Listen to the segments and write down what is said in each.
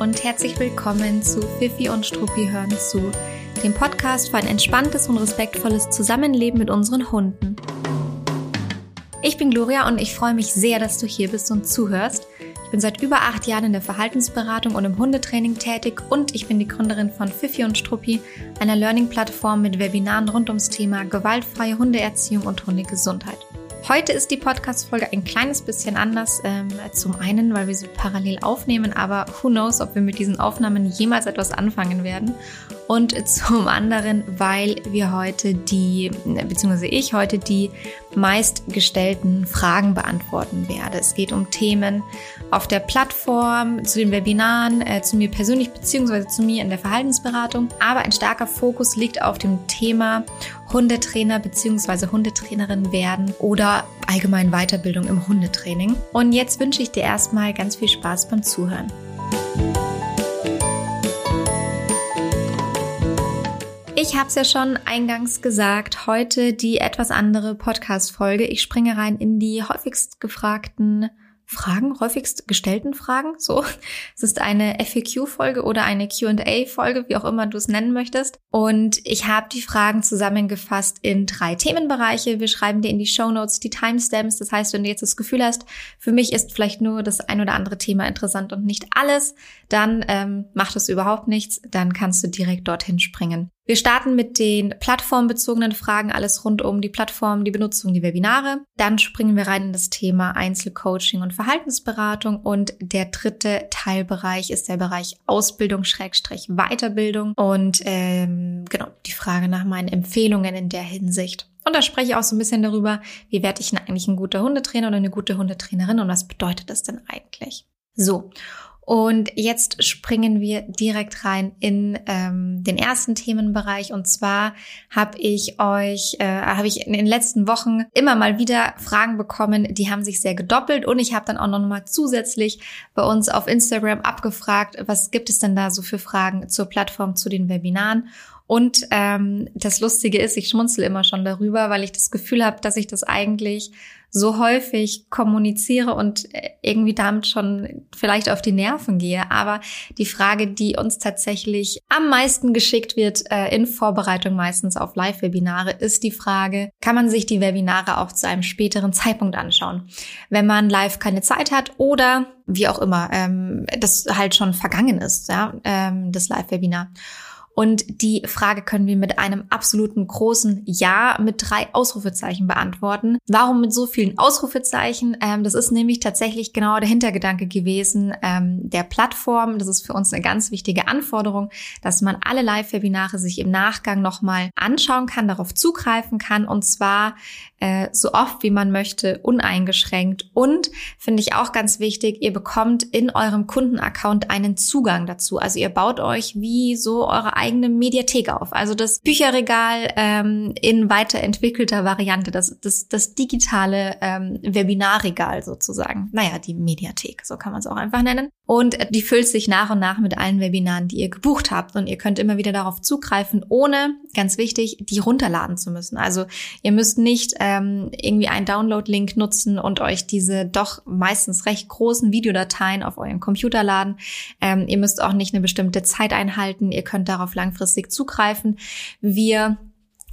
und herzlich willkommen zu Fifi und Struppi hören zu, dem Podcast für ein entspanntes und respektvolles Zusammenleben mit unseren Hunden. Ich bin Gloria und ich freue mich sehr, dass du hier bist und zuhörst. Ich bin seit über acht Jahren in der Verhaltensberatung und im Hundetraining tätig und ich bin die Gründerin von Fifi und Struppi, einer Learning-Plattform mit Webinaren rund ums Thema gewaltfreie Hundeerziehung und Hundegesundheit. Heute ist die Podcast-Folge ein kleines bisschen anders. Ähm, zum einen, weil wir sie parallel aufnehmen, aber who knows, ob wir mit diesen Aufnahmen jemals etwas anfangen werden. Und zum anderen, weil wir heute die, beziehungsweise ich heute die meistgestellten Fragen beantworten werde. Es geht um Themen auf der Plattform, zu den Webinaren, äh, zu mir persönlich, beziehungsweise zu mir in der Verhaltensberatung. Aber ein starker Fokus liegt auf dem Thema Hundetrainer beziehungsweise Hundetrainerin werden oder allgemein Weiterbildung im Hundetraining. Und jetzt wünsche ich dir erstmal ganz viel Spaß beim Zuhören. Ich habe es ja schon eingangs gesagt, heute die etwas andere Podcast-Folge. Ich springe rein in die häufigst gefragten Fragen, häufigst gestellten Fragen. So, es ist eine FAQ-Folge oder eine Q&A-Folge, wie auch immer du es nennen möchtest. Und ich habe die Fragen zusammengefasst in drei Themenbereiche. Wir schreiben dir in die Show Notes die Timestamps. Das heißt, wenn du jetzt das Gefühl hast, für mich ist vielleicht nur das ein oder andere Thema interessant und nicht alles, dann ähm, macht es überhaupt nichts. Dann kannst du direkt dorthin springen. Wir starten mit den plattformbezogenen Fragen, alles rund um die Plattform, die Benutzung, die Webinare. Dann springen wir rein in das Thema Einzelcoaching und Verhaltensberatung. Und der dritte Teilbereich ist der Bereich Ausbildung, Schrägstrich, Weiterbildung. Und ähm, genau, die Frage nach meinen Empfehlungen in der Hinsicht. Und da spreche ich auch so ein bisschen darüber, wie werde ich denn eigentlich ein guter Hundetrainer oder eine gute Hundetrainerin und was bedeutet das denn eigentlich? So, und jetzt springen wir direkt rein in ähm, den ersten Themenbereich. Und zwar habe ich euch, äh, habe ich in den letzten Wochen immer mal wieder Fragen bekommen, die haben sich sehr gedoppelt. Und ich habe dann auch noch mal zusätzlich bei uns auf Instagram abgefragt, was gibt es denn da so für Fragen zur Plattform, zu den Webinaren. Und ähm, das Lustige ist, ich schmunzel immer schon darüber, weil ich das Gefühl habe, dass ich das eigentlich so häufig kommuniziere und äh, irgendwie damit schon vielleicht auf die Nerven gehe. Aber die Frage, die uns tatsächlich am meisten geschickt wird, äh, in Vorbereitung meistens auf Live-Webinare, ist die Frage, kann man sich die Webinare auch zu einem späteren Zeitpunkt anschauen? Wenn man live keine Zeit hat oder wie auch immer, ähm, das halt schon vergangen ist, ja, ähm, das Live-Webinar. Und die Frage können wir mit einem absoluten großen Ja mit drei Ausrufezeichen beantworten. Warum mit so vielen Ausrufezeichen? Ähm, das ist nämlich tatsächlich genau der Hintergedanke gewesen ähm, der Plattform. Das ist für uns eine ganz wichtige Anforderung, dass man alle Live-Webinare sich im Nachgang nochmal anschauen kann, darauf zugreifen kann und zwar äh, so oft wie man möchte, uneingeschränkt. Und finde ich auch ganz wichtig, ihr bekommt in eurem Kundenaccount einen Zugang dazu. Also ihr baut euch wie so eure Mediathek auf. Also das Bücherregal ähm, in weiterentwickelter Variante, das, das, das digitale ähm, Webinarregal sozusagen. Naja, die Mediathek, so kann man es auch einfach nennen. Und die füllt sich nach und nach mit allen Webinaren, die ihr gebucht habt. Und ihr könnt immer wieder darauf zugreifen, ohne, ganz wichtig, die runterladen zu müssen. Also ihr müsst nicht ähm, irgendwie einen Download-Link nutzen und euch diese doch meistens recht großen Videodateien auf euren Computer laden. Ähm, ihr müsst auch nicht eine bestimmte Zeit einhalten. Ihr könnt darauf langfristig zugreifen. Wir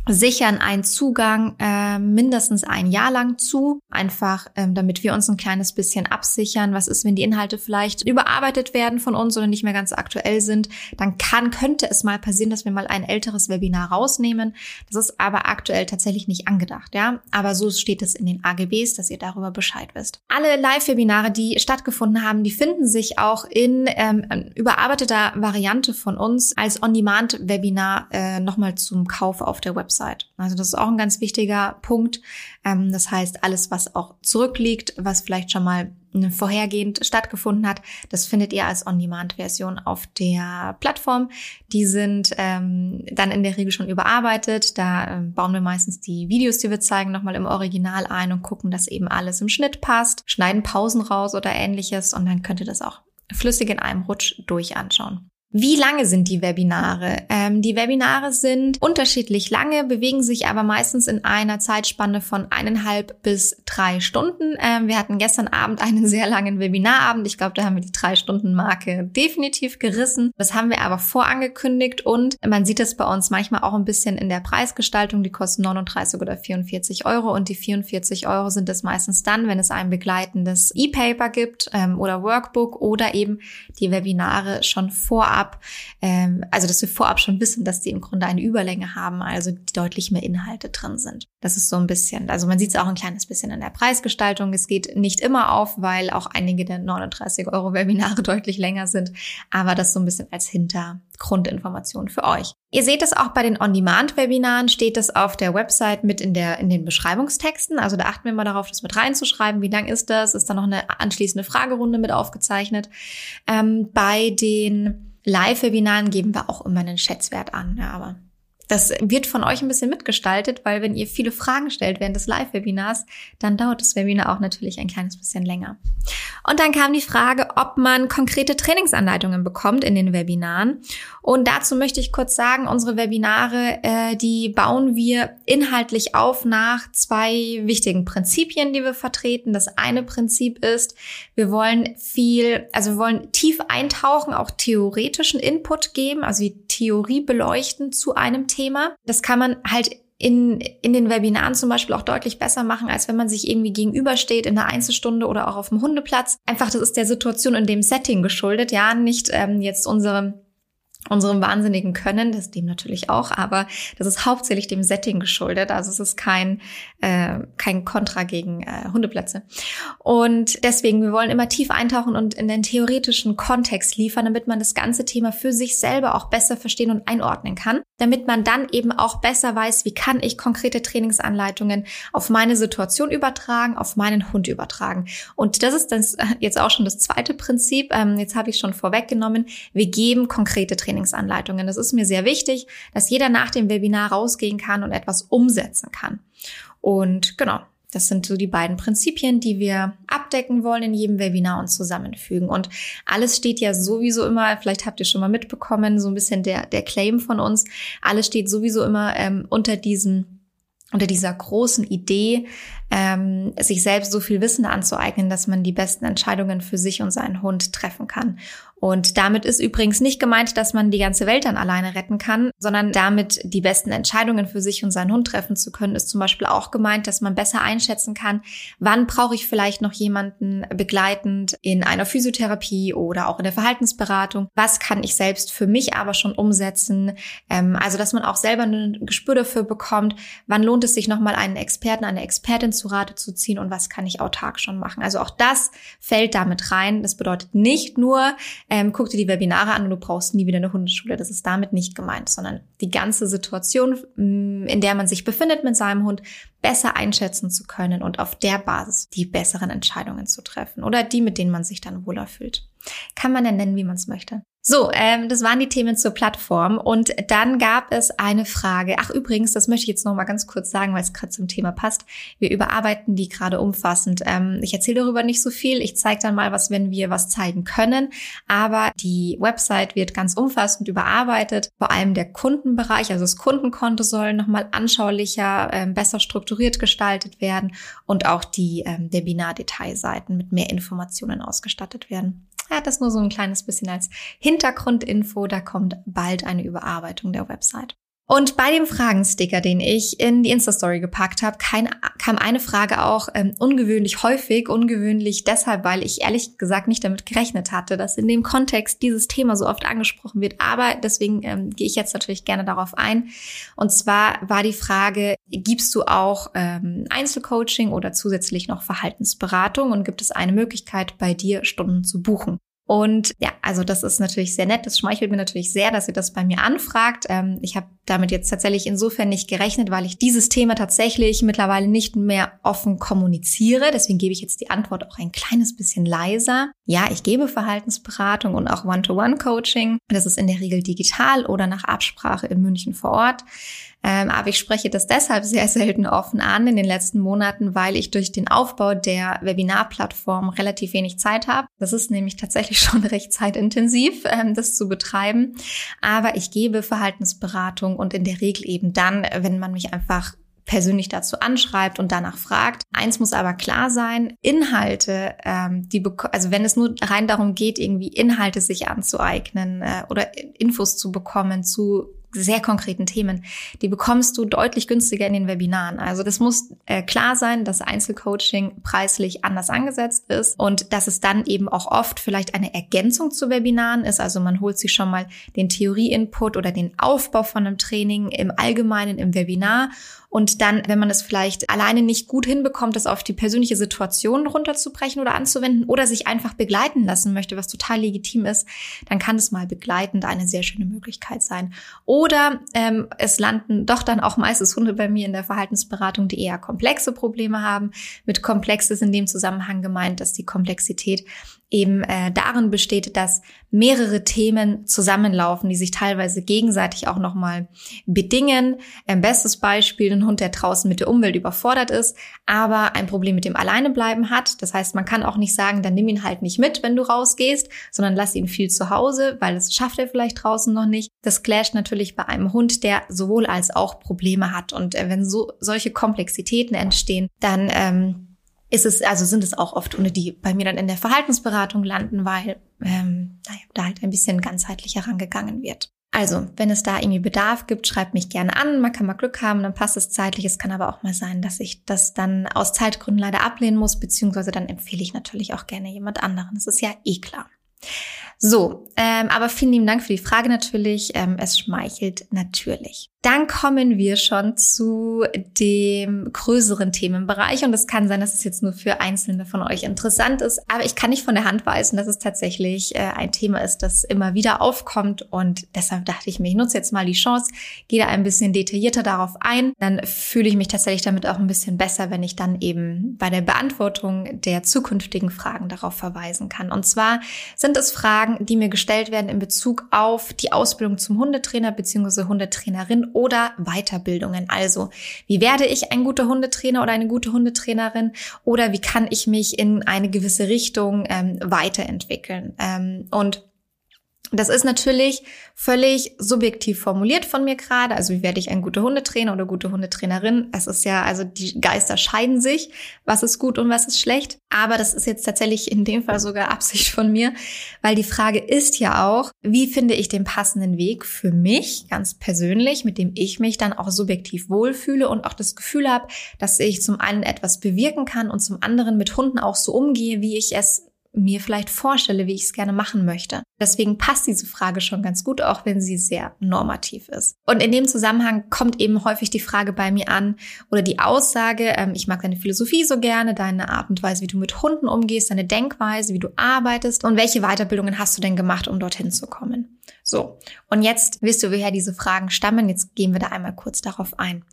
sichern einen Zugang äh, mindestens ein Jahr lang zu, einfach ähm, damit wir uns ein kleines bisschen absichern. Was ist, wenn die Inhalte vielleicht überarbeitet werden von uns oder nicht mehr ganz aktuell sind? Dann kann, könnte es mal passieren, dass wir mal ein älteres Webinar rausnehmen. Das ist aber aktuell tatsächlich nicht angedacht, ja. Aber so steht es in den AGBs, dass ihr darüber Bescheid wisst. Alle Live-Webinare, die stattgefunden haben, die finden sich auch in ähm, überarbeiteter Variante von uns als On-Demand-Webinar äh, nochmal zum Kauf auf der Website. Website. Also das ist auch ein ganz wichtiger Punkt. Ähm, das heißt, alles, was auch zurückliegt, was vielleicht schon mal vorhergehend stattgefunden hat, das findet ihr als On-Demand-Version auf der Plattform. Die sind ähm, dann in der Regel schon überarbeitet. Da ähm, bauen wir meistens die Videos, die wir zeigen, nochmal im Original ein und gucken, dass eben alles im Schnitt passt, schneiden Pausen raus oder ähnliches und dann könnt ihr das auch flüssig in einem Rutsch durch anschauen. Wie lange sind die Webinare? Ähm, die Webinare sind unterschiedlich lange, bewegen sich aber meistens in einer Zeitspanne von eineinhalb bis drei Stunden. Ähm, wir hatten gestern Abend einen sehr langen Webinarabend. Ich glaube, da haben wir die drei Stunden Marke definitiv gerissen. Das haben wir aber vorangekündigt und man sieht es bei uns manchmal auch ein bisschen in der Preisgestaltung. Die kosten 39 oder 44 Euro und die 44 Euro sind es meistens dann, wenn es ein begleitendes E-Paper gibt ähm, oder Workbook oder eben die Webinare schon vorab vorab, ähm, also dass wir vorab schon wissen, dass die im Grunde eine Überlänge haben, also deutlich mehr Inhalte drin sind. Das ist so ein bisschen, also man sieht es auch ein kleines bisschen in der Preisgestaltung. Es geht nicht immer auf, weil auch einige der 39 Euro Webinare deutlich länger sind, aber das so ein bisschen als Hintergrundinformation für euch. Ihr seht es auch bei den On-Demand-Webinaren, steht es auf der Website mit in, der, in den Beschreibungstexten. Also da achten wir mal darauf, das mit reinzuschreiben. Wie lang ist das? Ist da noch eine anschließende Fragerunde mit aufgezeichnet? Ähm, bei den Live-Webinaren geben wir auch immer einen Schätzwert an, ja, aber das wird von euch ein bisschen mitgestaltet, weil wenn ihr viele Fragen stellt während des Live-Webinars, dann dauert das Webinar auch natürlich ein kleines bisschen länger. Und dann kam die Frage, ob man konkrete Trainingsanleitungen bekommt in den Webinaren. Und dazu möchte ich kurz sagen, unsere Webinare, äh, die bauen wir inhaltlich auf nach zwei wichtigen Prinzipien, die wir vertreten. Das eine Prinzip ist, wir wollen viel, also wir wollen tief eintauchen, auch theoretischen Input geben, also die Theorie beleuchten zu einem Thema Thema. Das kann man halt in, in den Webinaren zum Beispiel auch deutlich besser machen, als wenn man sich irgendwie gegenübersteht in einer Einzelstunde oder auch auf dem Hundeplatz. Einfach, das ist der Situation in dem Setting geschuldet, ja, nicht ähm, jetzt unserem unserem wahnsinnigen Können, das dem natürlich auch, aber das ist hauptsächlich dem Setting geschuldet. Also es ist kein, äh, kein Kontra gegen äh, Hundeplätze. Und deswegen, wir wollen immer tief eintauchen und in den theoretischen Kontext liefern, damit man das ganze Thema für sich selber auch besser verstehen und einordnen kann, damit man dann eben auch besser weiß, wie kann ich konkrete Trainingsanleitungen auf meine Situation übertragen, auf meinen Hund übertragen. Und das ist das, jetzt auch schon das zweite Prinzip. Ähm, jetzt habe ich schon vorweggenommen. Wir geben konkrete Trainingsanleitungen. Das ist mir sehr wichtig, dass jeder nach dem Webinar rausgehen kann und etwas umsetzen kann. Und genau, das sind so die beiden Prinzipien, die wir abdecken wollen in jedem Webinar und zusammenfügen. Und alles steht ja sowieso immer, vielleicht habt ihr schon mal mitbekommen, so ein bisschen der, der Claim von uns, alles steht sowieso immer ähm, unter diesem unter dieser großen Idee, ähm, sich selbst so viel Wissen anzueignen, dass man die besten Entscheidungen für sich und seinen Hund treffen kann. Und damit ist übrigens nicht gemeint, dass man die ganze Welt dann alleine retten kann, sondern damit die besten Entscheidungen für sich und seinen Hund treffen zu können, ist zum Beispiel auch gemeint, dass man besser einschätzen kann, wann brauche ich vielleicht noch jemanden begleitend in einer Physiotherapie oder auch in der Verhaltensberatung. Was kann ich selbst für mich aber schon umsetzen? Ähm, also, dass man auch selber ein Gespür dafür bekommt, wann lohnt es sich nochmal einen Experten, eine Expertin zu Rate zu ziehen und was kann ich autark schon machen. Also auch das fällt damit rein. Das bedeutet nicht nur, ähm, guck dir die Webinare an und du brauchst nie wieder eine Hundeschule. Das ist damit nicht gemeint, sondern die ganze Situation, mm, in der man sich befindet mit seinem Hund, besser einschätzen zu können und auf der Basis die besseren Entscheidungen zu treffen oder die, mit denen man sich dann wohler fühlt. Kann man ja nennen, wie man es möchte. So, ähm, das waren die Themen zur Plattform. Und dann gab es eine Frage. Ach, übrigens, das möchte ich jetzt noch mal ganz kurz sagen, weil es gerade zum Thema passt. Wir überarbeiten die gerade umfassend. Ähm, ich erzähle darüber nicht so viel. Ich zeige dann mal was, wenn wir was zeigen können. Aber die Website wird ganz umfassend überarbeitet. Vor allem der Kundenbereich, also das Kundenkonto soll nochmal anschaulicher, ähm, besser strukturiert gestaltet werden und auch die ähm, Webinar-Detailseiten mit mehr Informationen ausgestattet werden. Ja, das nur so ein kleines bisschen als Hintergrundinfo. Da kommt bald eine Überarbeitung der Website. Und bei dem Fragensticker, den ich in die Insta-Story gepackt habe, kam eine Frage auch ähm, ungewöhnlich häufig. Ungewöhnlich deshalb, weil ich ehrlich gesagt nicht damit gerechnet hatte, dass in dem Kontext dieses Thema so oft angesprochen wird. Aber deswegen ähm, gehe ich jetzt natürlich gerne darauf ein. Und zwar war die Frage, gibst du auch ähm, Einzelcoaching oder zusätzlich noch Verhaltensberatung? Und gibt es eine Möglichkeit, bei dir Stunden zu buchen? Und ja, also das ist natürlich sehr nett. Das schmeichelt mir natürlich sehr, dass ihr das bei mir anfragt. Ähm, ich habe damit jetzt tatsächlich insofern nicht gerechnet, weil ich dieses Thema tatsächlich mittlerweile nicht mehr offen kommuniziere. Deswegen gebe ich jetzt die Antwort auch ein kleines bisschen leiser. Ja, ich gebe Verhaltensberatung und auch One-to-One-Coaching. Das ist in der Regel digital oder nach Absprache in München vor Ort. Ähm, aber ich spreche das deshalb sehr selten offen an in den letzten Monaten, weil ich durch den Aufbau der Webinarplattform relativ wenig Zeit habe. Das ist nämlich tatsächlich schon recht zeitintensiv, ähm, das zu betreiben. Aber ich gebe Verhaltensberatung und in der Regel eben dann, wenn man mich einfach persönlich dazu anschreibt und danach fragt. Eins muss aber klar sein, Inhalte, ähm, die also wenn es nur rein darum geht, irgendwie Inhalte sich anzueignen äh, oder Infos zu bekommen zu sehr konkreten Themen, die bekommst du deutlich günstiger in den Webinaren. Also das muss äh, klar sein, dass Einzelcoaching preislich anders angesetzt ist und dass es dann eben auch oft vielleicht eine Ergänzung zu Webinaren ist. Also man holt sich schon mal den Theorie-Input oder den Aufbau von einem Training im Allgemeinen im Webinar und dann, wenn man es vielleicht alleine nicht gut hinbekommt, das auf die persönliche Situation runterzubrechen oder anzuwenden oder sich einfach begleiten lassen möchte, was total legitim ist, dann kann es mal begleitend eine sehr schöne Möglichkeit sein. Oder ähm, es landen doch dann auch meistens Hunde bei mir in der Verhaltensberatung, die eher komplexe Probleme haben. Mit komplex ist in dem Zusammenhang gemeint, dass die Komplexität eben äh, darin besteht, dass mehrere Themen zusammenlaufen, die sich teilweise gegenseitig auch nochmal bedingen. Ein bestes Beispiel, ein Hund, der draußen mit der Umwelt überfordert ist, aber ein Problem mit dem Alleinebleiben hat. Das heißt, man kann auch nicht sagen, dann nimm ihn halt nicht mit, wenn du rausgehst, sondern lass ihn viel zu Hause, weil das schafft er vielleicht draußen noch nicht. Das clasht natürlich bei einem Hund, der sowohl als auch Probleme hat. Und äh, wenn so solche Komplexitäten entstehen, dann ähm, ist es, also sind es auch oft Hunde, die bei mir dann in der Verhaltensberatung landen, weil ähm, naja, da halt ein bisschen ganzheitlicher rangegangen wird. Also, wenn es da irgendwie Bedarf gibt, schreibt mich gerne an. Man kann mal Glück haben, dann passt es zeitlich. Es kann aber auch mal sein, dass ich das dann aus Zeitgründen leider ablehnen muss, beziehungsweise dann empfehle ich natürlich auch gerne jemand anderen. Das ist ja eh klar. So, ähm, aber vielen lieben Dank für die Frage natürlich. Ähm, es schmeichelt natürlich. Dann kommen wir schon zu dem größeren Themenbereich und es kann sein, dass es jetzt nur für Einzelne von euch interessant ist, aber ich kann nicht von der Hand weisen, dass es tatsächlich äh, ein Thema ist, das immer wieder aufkommt und deshalb dachte ich mir, ich nutze jetzt mal die Chance, gehe da ein bisschen detaillierter darauf ein, dann fühle ich mich tatsächlich damit auch ein bisschen besser, wenn ich dann eben bei der Beantwortung der zukünftigen Fragen darauf verweisen kann. Und zwar sind es Fragen, die mir gestellt werden in Bezug auf die Ausbildung zum Hundetrainer bzw. Hundetrainerin oder Weiterbildungen. Also, wie werde ich ein guter Hundetrainer oder eine gute Hundetrainerin oder wie kann ich mich in eine gewisse Richtung ähm, weiterentwickeln? Ähm, und das ist natürlich völlig subjektiv formuliert von mir gerade. Also wie werde ich ein guter Hundetrainer oder gute Hundetrainerin? Es ist ja, also die Geister scheiden sich, was ist gut und was ist schlecht. Aber das ist jetzt tatsächlich in dem Fall sogar Absicht von mir, weil die Frage ist ja auch, wie finde ich den passenden Weg für mich ganz persönlich, mit dem ich mich dann auch subjektiv wohlfühle und auch das Gefühl habe, dass ich zum einen etwas bewirken kann und zum anderen mit Hunden auch so umgehe, wie ich es mir vielleicht vorstelle, wie ich es gerne machen möchte. Deswegen passt diese Frage schon ganz gut, auch wenn sie sehr normativ ist. Und in dem Zusammenhang kommt eben häufig die Frage bei mir an oder die Aussage, ähm, ich mag deine Philosophie so gerne, deine Art und Weise, wie du mit Hunden umgehst, deine Denkweise, wie du arbeitest und welche Weiterbildungen hast du denn gemacht, um dorthin zu kommen. So, und jetzt wisst du, woher diese Fragen stammen. Jetzt gehen wir da einmal kurz darauf ein.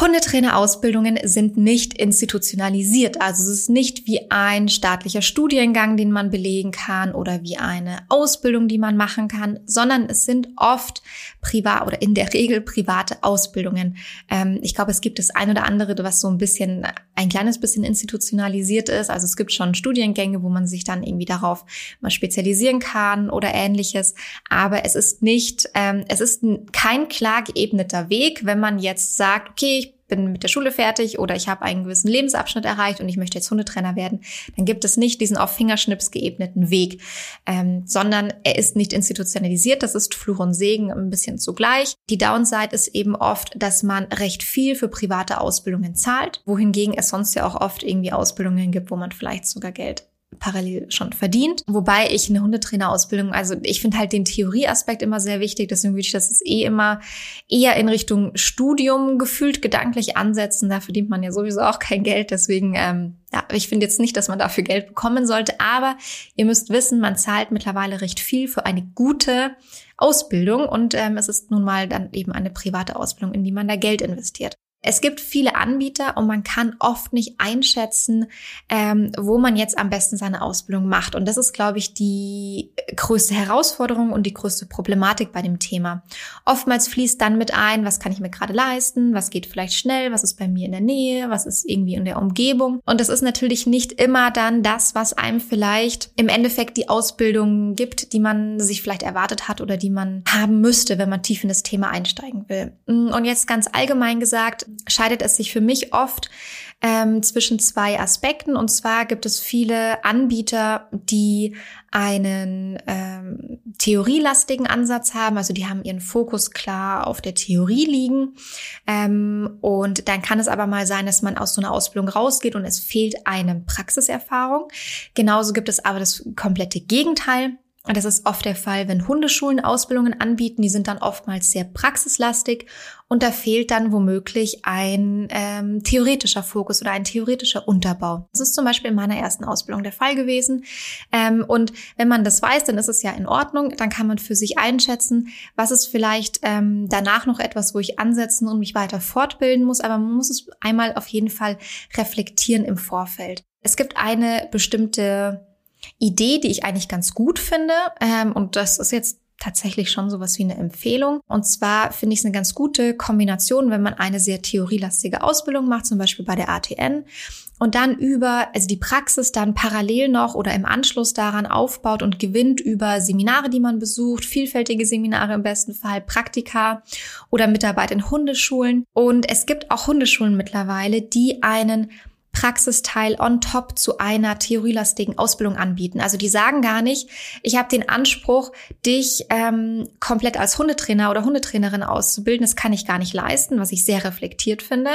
Hundetrainerausbildungen sind nicht institutionalisiert. Also es ist nicht wie ein staatlicher Studiengang, den man belegen kann oder wie eine Ausbildung, die man machen kann, sondern es sind oft privat oder in der Regel private Ausbildungen. Ähm, ich glaube, es gibt das ein oder andere, was so ein bisschen, ein kleines bisschen institutionalisiert ist. Also es gibt schon Studiengänge, wo man sich dann irgendwie darauf mal spezialisieren kann oder ähnliches. Aber es ist nicht, ähm, es ist kein klar geebneter Weg, wenn man jetzt sagt, okay, bin mit der Schule fertig oder ich habe einen gewissen Lebensabschnitt erreicht und ich möchte jetzt Hundetrainer werden, dann gibt es nicht diesen auf Fingerschnips geebneten Weg, ähm, sondern er ist nicht institutionalisiert. Das ist Fluch und Segen ein bisschen zugleich. Die Downside ist eben oft, dass man recht viel für private Ausbildungen zahlt, wohingegen es sonst ja auch oft irgendwie Ausbildungen gibt, wo man vielleicht sogar Geld parallel schon verdient. Wobei ich eine Hundetrainerausbildung, also ich finde halt den Theorieaspekt immer sehr wichtig, deswegen würde ich das eh immer eher in Richtung Studium gefühlt gedanklich ansetzen. Da verdient man ja sowieso auch kein Geld, deswegen ähm, ja, ich finde jetzt nicht, dass man dafür Geld bekommen sollte, aber ihr müsst wissen, man zahlt mittlerweile recht viel für eine gute Ausbildung und ähm, es ist nun mal dann eben eine private Ausbildung, in die man da Geld investiert. Es gibt viele Anbieter und man kann oft nicht einschätzen, ähm, wo man jetzt am besten seine Ausbildung macht. Und das ist, glaube ich, die größte Herausforderung und die größte Problematik bei dem Thema. Oftmals fließt dann mit ein, was kann ich mir gerade leisten, was geht vielleicht schnell, was ist bei mir in der Nähe, was ist irgendwie in der Umgebung. Und das ist natürlich nicht immer dann das, was einem vielleicht im Endeffekt die Ausbildung gibt, die man sich vielleicht erwartet hat oder die man haben müsste, wenn man tief in das Thema einsteigen will. Und jetzt ganz allgemein gesagt, scheidet es sich für mich oft ähm, zwischen zwei Aspekten. Und zwar gibt es viele Anbieter, die einen ähm, theorielastigen Ansatz haben. Also die haben ihren Fokus klar auf der Theorie liegen. Ähm, und dann kann es aber mal sein, dass man aus so einer Ausbildung rausgeht und es fehlt eine Praxiserfahrung. Genauso gibt es aber das komplette Gegenteil. Das ist oft der Fall, wenn Hundeschulen Ausbildungen anbieten, die sind dann oftmals sehr praxislastig und da fehlt dann womöglich ein ähm, theoretischer Fokus oder ein theoretischer Unterbau. Das ist zum Beispiel in meiner ersten Ausbildung der Fall gewesen. Ähm, und wenn man das weiß, dann ist es ja in Ordnung. Dann kann man für sich einschätzen, was ist vielleicht ähm, danach noch etwas, wo ich ansetzen und mich weiter fortbilden muss. Aber man muss es einmal auf jeden Fall reflektieren im Vorfeld. Es gibt eine bestimmte Idee, die ich eigentlich ganz gut finde. Ähm, und das ist jetzt tatsächlich schon sowas wie eine Empfehlung. Und zwar finde ich es eine ganz gute Kombination, wenn man eine sehr theorielastige Ausbildung macht, zum Beispiel bei der ATN, und dann über, also die Praxis dann parallel noch oder im Anschluss daran aufbaut und gewinnt über Seminare, die man besucht, vielfältige Seminare im besten Fall, Praktika oder Mitarbeit in Hundeschulen. Und es gibt auch Hundeschulen mittlerweile, die einen Praxisteil on top zu einer theorielastigen Ausbildung anbieten. Also die sagen gar nicht, ich habe den Anspruch, dich ähm, komplett als Hundetrainer oder Hundetrainerin auszubilden. Das kann ich gar nicht leisten, was ich sehr reflektiert finde.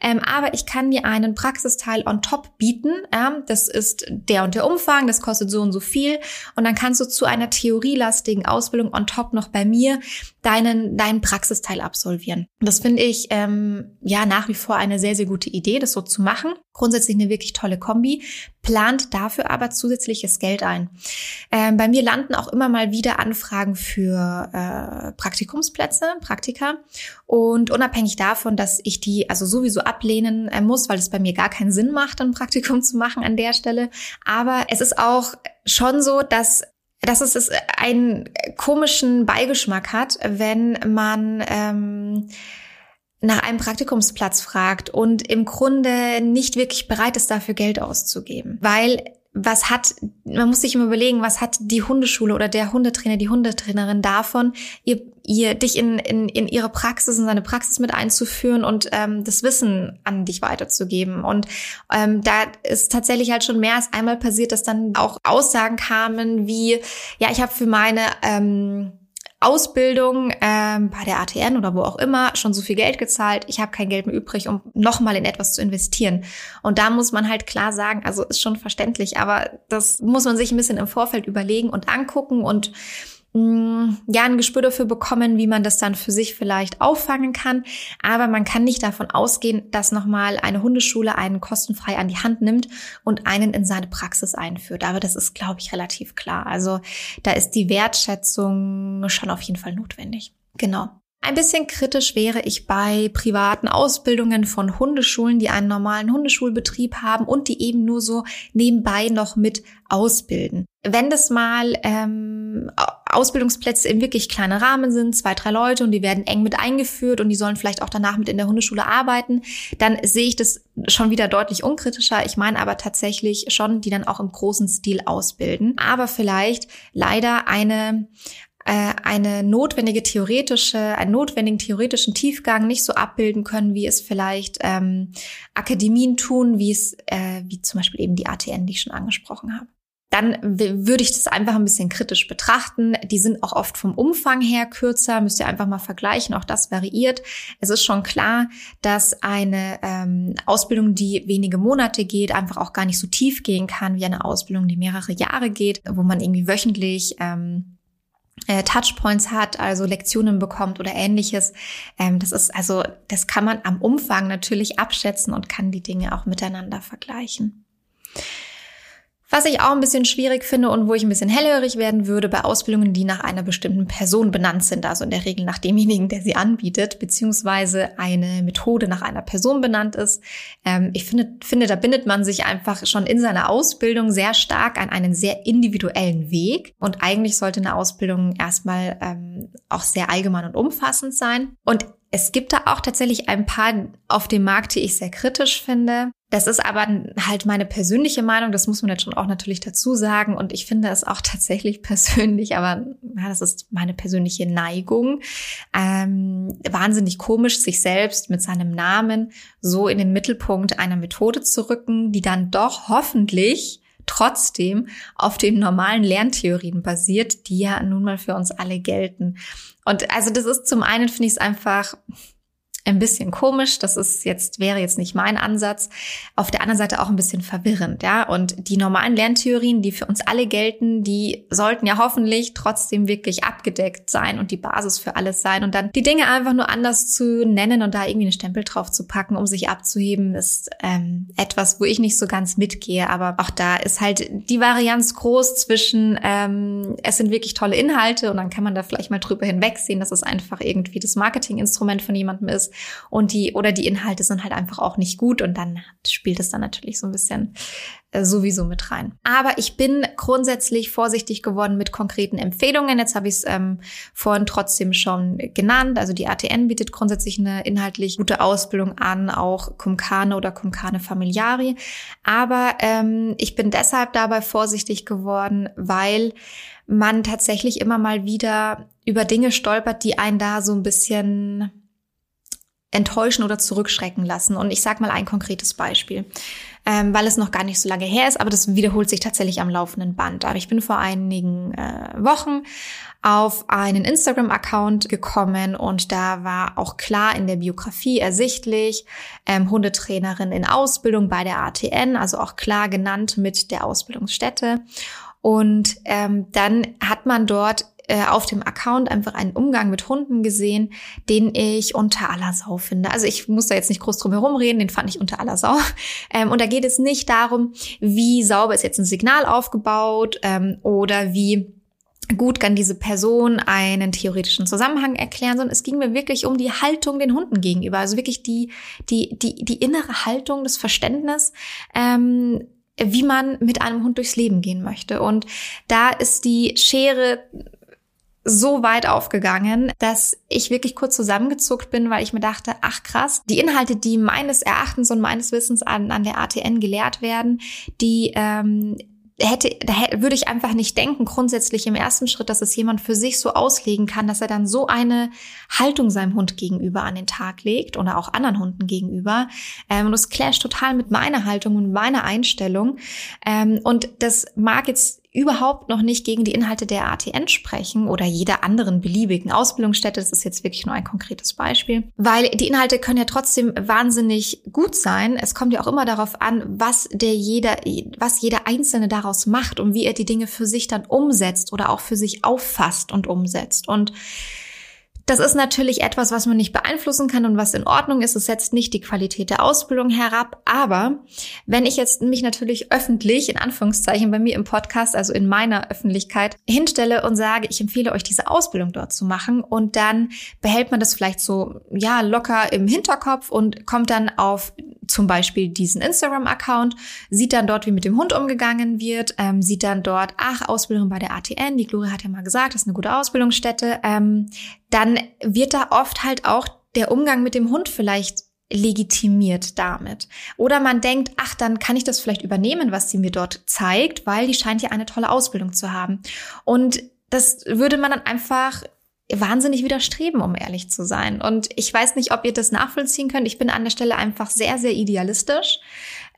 Ähm, aber ich kann dir einen Praxisteil on top bieten. Ähm, das ist der und der Umfang, das kostet so und so viel. Und dann kannst du zu einer theorielastigen Ausbildung on top noch bei mir deinen, deinen Praxisteil absolvieren. Das finde ich ähm, ja nach wie vor eine sehr, sehr gute Idee, das so zu machen. Grundsätzlich eine wirklich tolle Kombi, plant dafür aber zusätzliches Geld ein. Ähm, bei mir landen auch immer mal wieder Anfragen für äh, Praktikumsplätze, Praktika. Und unabhängig davon, dass ich die also sowieso ablehnen äh, muss, weil es bei mir gar keinen Sinn macht, ein Praktikum zu machen an der Stelle. Aber es ist auch schon so, dass dass es einen komischen Beigeschmack hat, wenn man ähm, nach einem Praktikumsplatz fragt und im Grunde nicht wirklich bereit ist, dafür Geld auszugeben. Weil was hat, man muss sich immer überlegen, was hat die Hundeschule oder der Hundetrainer, die Hundetrainerin davon, ihr, ihr dich in, in, in ihre Praxis, in seine Praxis mit einzuführen und ähm, das Wissen an dich weiterzugeben. Und ähm, da ist tatsächlich halt schon mehr als einmal passiert, dass dann auch Aussagen kamen wie, ja, ich habe für meine ähm, Ausbildung ähm, bei der ATN oder wo auch immer schon so viel Geld gezahlt. Ich habe kein Geld mehr übrig, um nochmal in etwas zu investieren. Und da muss man halt klar sagen, also ist schon verständlich, aber das muss man sich ein bisschen im Vorfeld überlegen und angucken und ja, ein Gespür dafür bekommen, wie man das dann für sich vielleicht auffangen kann. Aber man kann nicht davon ausgehen, dass nochmal eine Hundeschule einen kostenfrei an die Hand nimmt und einen in seine Praxis einführt. Aber das ist, glaube ich, relativ klar. Also da ist die Wertschätzung schon auf jeden Fall notwendig. Genau. Ein bisschen kritisch wäre ich bei privaten Ausbildungen von Hundeschulen, die einen normalen Hundeschulbetrieb haben und die eben nur so nebenbei noch mit ausbilden. Wenn das mal ähm, Ausbildungsplätze im wirklich kleinen Rahmen sind, zwei, drei Leute und die werden eng mit eingeführt und die sollen vielleicht auch danach mit in der Hundeschule arbeiten, dann sehe ich das schon wieder deutlich unkritischer. Ich meine aber tatsächlich schon, die dann auch im großen Stil ausbilden. Aber vielleicht leider eine äh, eine notwendige theoretische, einen notwendigen theoretischen Tiefgang nicht so abbilden können, wie es vielleicht ähm, Akademien tun, wie es, äh, wie zum Beispiel eben die ATN, die ich schon angesprochen habe. Dann würde ich das einfach ein bisschen kritisch betrachten. Die sind auch oft vom Umfang her kürzer, müsst ihr einfach mal vergleichen, auch das variiert. Es ist schon klar, dass eine ähm, Ausbildung, die wenige Monate geht, einfach auch gar nicht so tief gehen kann wie eine Ausbildung, die mehrere Jahre geht, wo man irgendwie wöchentlich ähm, äh, Touchpoints hat, also Lektionen bekommt oder ähnliches. Ähm, das ist also, das kann man am Umfang natürlich abschätzen und kann die Dinge auch miteinander vergleichen. Was ich auch ein bisschen schwierig finde und wo ich ein bisschen hellhörig werden würde bei Ausbildungen, die nach einer bestimmten Person benannt sind, also in der Regel nach demjenigen, der sie anbietet, beziehungsweise eine Methode nach einer Person benannt ist. Ähm, ich finde, finde, da bindet man sich einfach schon in seiner Ausbildung sehr stark an einen sehr individuellen Weg. Und eigentlich sollte eine Ausbildung erstmal ähm, auch sehr allgemein und umfassend sein. Und es gibt da auch tatsächlich ein paar auf dem Markt, die ich sehr kritisch finde. Das ist aber halt meine persönliche Meinung, das muss man jetzt schon auch natürlich dazu sagen. Und ich finde es auch tatsächlich persönlich, aber ja, das ist meine persönliche Neigung. Ähm, wahnsinnig komisch, sich selbst mit seinem Namen so in den Mittelpunkt einer Methode zu rücken, die dann doch hoffentlich trotzdem auf den normalen Lerntheorien basiert, die ja nun mal für uns alle gelten. Und also das ist zum einen finde ich es einfach ein bisschen komisch. Das ist jetzt, wäre jetzt nicht mein Ansatz. Auf der anderen Seite auch ein bisschen verwirrend, ja. Und die normalen Lerntheorien, die für uns alle gelten, die sollten ja hoffentlich trotzdem wirklich abgedeckt sein und die Basis für alles sein. Und dann die Dinge einfach nur anders zu nennen und da irgendwie einen Stempel drauf zu packen, um sich abzuheben, ist ähm, etwas, wo ich nicht so ganz mitgehe. Aber auch da ist halt die Varianz groß zwischen, ähm, es sind wirklich tolle Inhalte und dann kann man da vielleicht mal drüber hinwegsehen, dass es einfach irgendwie das Marketinginstrument von jemandem ist und die oder die Inhalte sind halt einfach auch nicht gut und dann spielt es dann natürlich so ein bisschen äh, sowieso mit rein. Aber ich bin grundsätzlich vorsichtig geworden mit konkreten Empfehlungen. Jetzt habe ich es ähm, vorhin trotzdem schon genannt. Also die ATN bietet grundsätzlich eine inhaltlich gute Ausbildung an, auch Kumkane oder Kumkane Familiari. Aber ähm, ich bin deshalb dabei vorsichtig geworden, weil man tatsächlich immer mal wieder über Dinge stolpert, die einen da so ein bisschen enttäuschen oder zurückschrecken lassen. Und ich sage mal ein konkretes Beispiel, ähm, weil es noch gar nicht so lange her ist, aber das wiederholt sich tatsächlich am laufenden Band. Aber ich bin vor einigen äh, Wochen auf einen Instagram-Account gekommen und da war auch klar in der Biografie ersichtlich, ähm, Hundetrainerin in Ausbildung bei der ATN, also auch klar genannt mit der Ausbildungsstätte. Und ähm, dann hat man dort äh, auf dem Account einfach einen Umgang mit Hunden gesehen, den ich unter aller Sau finde. Also ich muss da jetzt nicht groß drum herum reden, den fand ich unter aller Sau. Ähm, und da geht es nicht darum, wie sauber ist jetzt ein Signal aufgebaut ähm, oder wie gut kann diese Person einen theoretischen Zusammenhang erklären, sondern es ging mir wirklich um die Haltung den Hunden gegenüber, also wirklich die die die die innere Haltung, das Verständnis, ähm, wie man mit einem Hund durchs Leben gehen möchte. Und da ist die Schere so weit aufgegangen, dass ich wirklich kurz zusammengezuckt bin, weil ich mir dachte, ach krass, die Inhalte, die meines Erachtens und meines Wissens an, an der ATN gelehrt werden, die ähm, hätte, da hätte, würde ich einfach nicht denken, grundsätzlich im ersten Schritt, dass es jemand für sich so auslegen kann, dass er dann so eine Haltung seinem Hund gegenüber an den Tag legt oder auch anderen Hunden gegenüber. Ähm, und das clasht total mit meiner Haltung und meiner Einstellung. Ähm, und das mag jetzt überhaupt noch nicht gegen die Inhalte der ATN sprechen oder jeder anderen beliebigen Ausbildungsstätte. Das ist jetzt wirklich nur ein konkretes Beispiel, weil die Inhalte können ja trotzdem wahnsinnig gut sein. Es kommt ja auch immer darauf an, was der jeder, was jeder Einzelne daraus macht und wie er die Dinge für sich dann umsetzt oder auch für sich auffasst und umsetzt. Und das ist natürlich etwas, was man nicht beeinflussen kann und was in Ordnung ist. Es setzt nicht die Qualität der Ausbildung herab. Aber wenn ich jetzt mich natürlich öffentlich, in Anführungszeichen, bei mir im Podcast, also in meiner Öffentlichkeit, hinstelle und sage, ich empfehle euch diese Ausbildung dort zu machen und dann behält man das vielleicht so, ja, locker im Hinterkopf und kommt dann auf zum Beispiel diesen Instagram-Account, sieht dann dort, wie mit dem Hund umgegangen wird, ähm, sieht dann dort, ach, Ausbildung bei der ATN, die Gloria hat ja mal gesagt, das ist eine gute Ausbildungsstätte, ähm, dann wird da oft halt auch der Umgang mit dem Hund vielleicht legitimiert damit. Oder man denkt, ach, dann kann ich das vielleicht übernehmen, was sie mir dort zeigt, weil die scheint ja eine tolle Ausbildung zu haben. Und das würde man dann einfach wahnsinnig widerstreben, um ehrlich zu sein. Und ich weiß nicht, ob ihr das nachvollziehen könnt. Ich bin an der Stelle einfach sehr, sehr idealistisch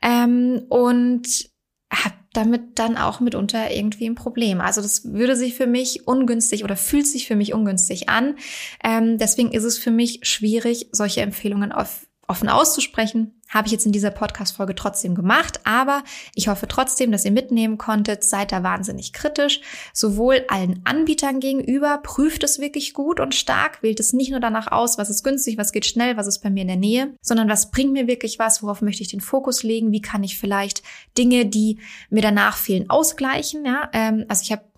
ähm, und habe damit dann auch mitunter irgendwie ein Problem. Also das würde sich für mich ungünstig oder fühlt sich für mich ungünstig an. Ähm, deswegen ist es für mich schwierig, solche Empfehlungen auf offen auszusprechen. Habe ich jetzt in dieser Podcast-Folge trotzdem gemacht, aber ich hoffe trotzdem, dass ihr mitnehmen konntet. Seid da wahnsinnig kritisch, sowohl allen Anbietern gegenüber, prüft es wirklich gut und stark, wählt es nicht nur danach aus, was ist günstig, was geht schnell, was ist bei mir in der Nähe, sondern was bringt mir wirklich was, worauf möchte ich den Fokus legen, wie kann ich vielleicht Dinge, die mir danach fehlen, ausgleichen. Ja, ähm, also ich habe